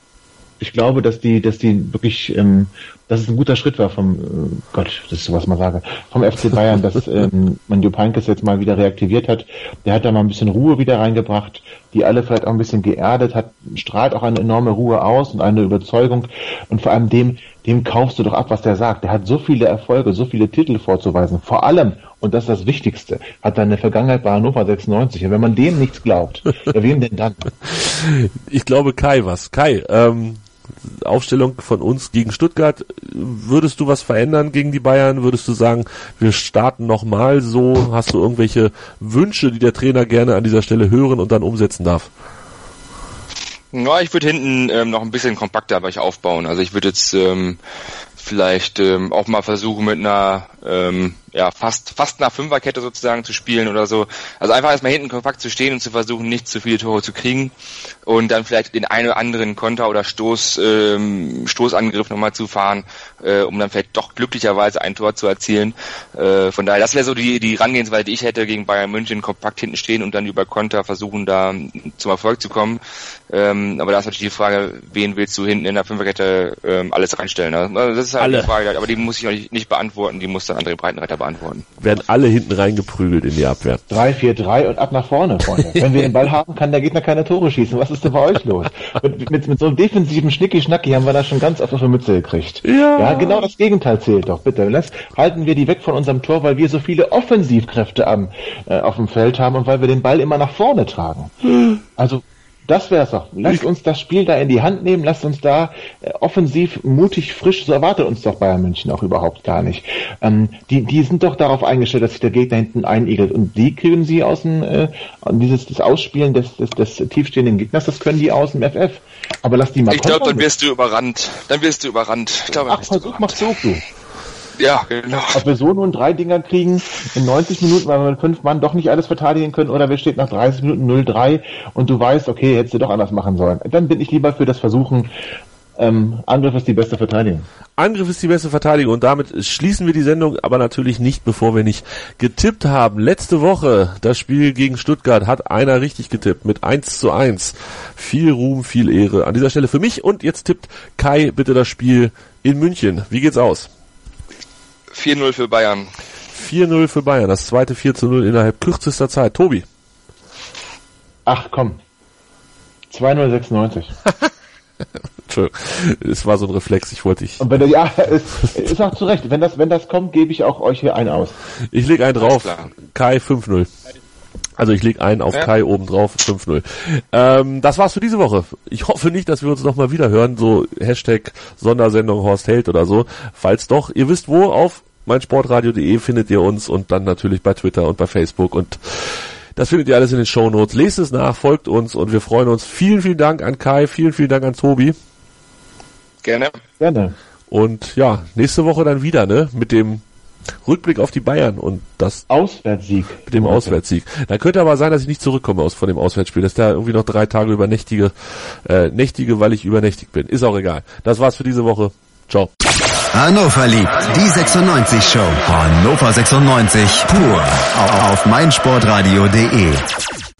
ich glaube, dass die, dass die wirklich, ähm, dass es ein guter Schritt war vom, äh, Gott, das ist so, was man sage, vom FC Bayern, dass ähm, man Jupp Heynckes jetzt mal wieder reaktiviert hat. Der hat da mal ein bisschen Ruhe wieder reingebracht, die alle vielleicht auch ein bisschen geerdet, hat, strahlt auch eine enorme Ruhe aus und eine Überzeugung. Und vor allem dem, dem kaufst du doch ab, was der sagt. Der hat so viele Erfolge, so viele Titel vorzuweisen. Vor allem, und das ist das Wichtigste, hat er eine Vergangenheit bei Hannover 96. Und wenn man dem nichts glaubt, ja, wem denn dann? Ich glaube Kai was. Kai, ähm, Aufstellung von uns gegen Stuttgart. Würdest du was verändern gegen die Bayern? Würdest du sagen, wir starten nochmal so? Hast du irgendwelche Wünsche, die der Trainer gerne an dieser Stelle hören und dann umsetzen darf? Ja, ich würde hinten ähm, noch ein bisschen kompakter bei euch aufbauen. Also ich würde jetzt ähm, vielleicht ähm, auch mal versuchen mit einer ähm, ja fast fast einer Fünferkette sozusagen zu spielen oder so. Also einfach erstmal hinten kompakt zu stehen und zu versuchen, nicht zu viele Tore zu kriegen und dann vielleicht den einen oder anderen Konter oder Stoß ähm, Stoßangriff nochmal zu fahren, äh, um dann vielleicht doch glücklicherweise ein Tor zu erzielen. Äh, von daher, das wäre so die die Herangehensweise, die ich hätte gegen Bayern München kompakt hinten stehen und dann über Konter versuchen, da zum Erfolg zu kommen. Ähm, aber da ist natürlich die Frage, wen willst du hinten in der Fünferkette ähm, alles reinstellen? Also das ist halt Alle. die Frage, aber die muss ich euch nicht beantworten, die muss dann André Breitenreiter beantworten. Werden alle hinten reingeprügelt in die Abwehr. 3-4-3 und ab nach vorne, Freunde. Wenn wir den Ball haben, kann der Gegner keine Tore schießen. Was ist denn bei euch los? Mit, mit, mit so einem defensiven Schnicki-Schnacki haben wir da schon ganz oft auf die Mütze gekriegt. Ja. ja, genau das Gegenteil zählt doch, bitte. Lass, halten wir die weg von unserem Tor, weil wir so viele Offensivkräfte am, äh, auf dem Feld haben und weil wir den Ball immer nach vorne tragen. Also, das wär's doch. Lasst uns das Spiel da in die Hand nehmen, lasst uns da äh, offensiv, mutig, frisch, so erwartet uns doch Bayern München auch überhaupt gar nicht. Ähm, die, die sind doch darauf eingestellt, dass sich der Gegner hinten einigelt und die kriegen sie aus dem, äh, dieses das Ausspielen des, des, des tiefstehenden Gegners, das können die aus dem FF. Aber lass die mal Ich glaube, dann wirst du überrannt. Dann wirst du überrannt. Ich glaube, dann Ach, Versuch machst du, du. Ja, genau. Ob wir so nun drei Dinger kriegen in 90 Minuten, weil wir mit fünf Mann doch nicht alles verteidigen können, oder wir steht nach 30 Minuten 0-3 und du weißt, okay, hättest du doch anders machen sollen. Dann bin ich lieber für das Versuchen, ähm, Angriff ist die beste Verteidigung. Angriff ist die beste Verteidigung und damit schließen wir die Sendung, aber natürlich nicht, bevor wir nicht getippt haben. Letzte Woche, das Spiel gegen Stuttgart, hat einer richtig getippt mit 1 zu 1. Viel Ruhm, viel Ehre an dieser Stelle für mich und jetzt tippt Kai bitte das Spiel in München. Wie geht's aus? 4-0 für Bayern. 4-0 für Bayern, das zweite 4 zu 0 innerhalb kürzester Zeit. Tobi. Ach komm. 2-0-96. Entschuldigung, es war so ein Reflex, ich wollte ich. Und wenn, ja, ist, ist auch zu Recht. Wenn das, wenn das kommt, gebe ich auch euch hier einen aus. Ich leg einen drauf. Kai 5-0. Also ich leg einen auf Ja. Kai oben drauf, 5-0. Ähm, das war's für diese Woche. Ich hoffe nicht, dass wir uns nochmal wieder hören, so Hashtag Sondersendung Horst Held oder so. Falls doch, ihr wisst wo, auf meinsportradio.de findet ihr uns und dann natürlich bei Twitter und bei Facebook und das findet ihr alles in den Shownotes. Lest es nach, folgt uns und wir freuen uns. Vielen, vielen Dank an Kai, vielen, vielen Dank an Tobi. Gerne. Gerne. Und ja, nächste Woche dann wieder, ne? Mit dem Rückblick auf die Bayern und das Auswärtssieg. mit dem Auswärtssieg. Dann könnte aber sein, dass ich nicht zurückkomme aus von dem Auswärtsspiel, dass da irgendwie noch drei Tage übernächtige, äh, nächtige, weil ich übernächtigt bin. Ist auch egal. Das war's für diese Woche. Ciao. Hannover liebt die 96 Show. Hannover 96 pur auf meinsportradio.de.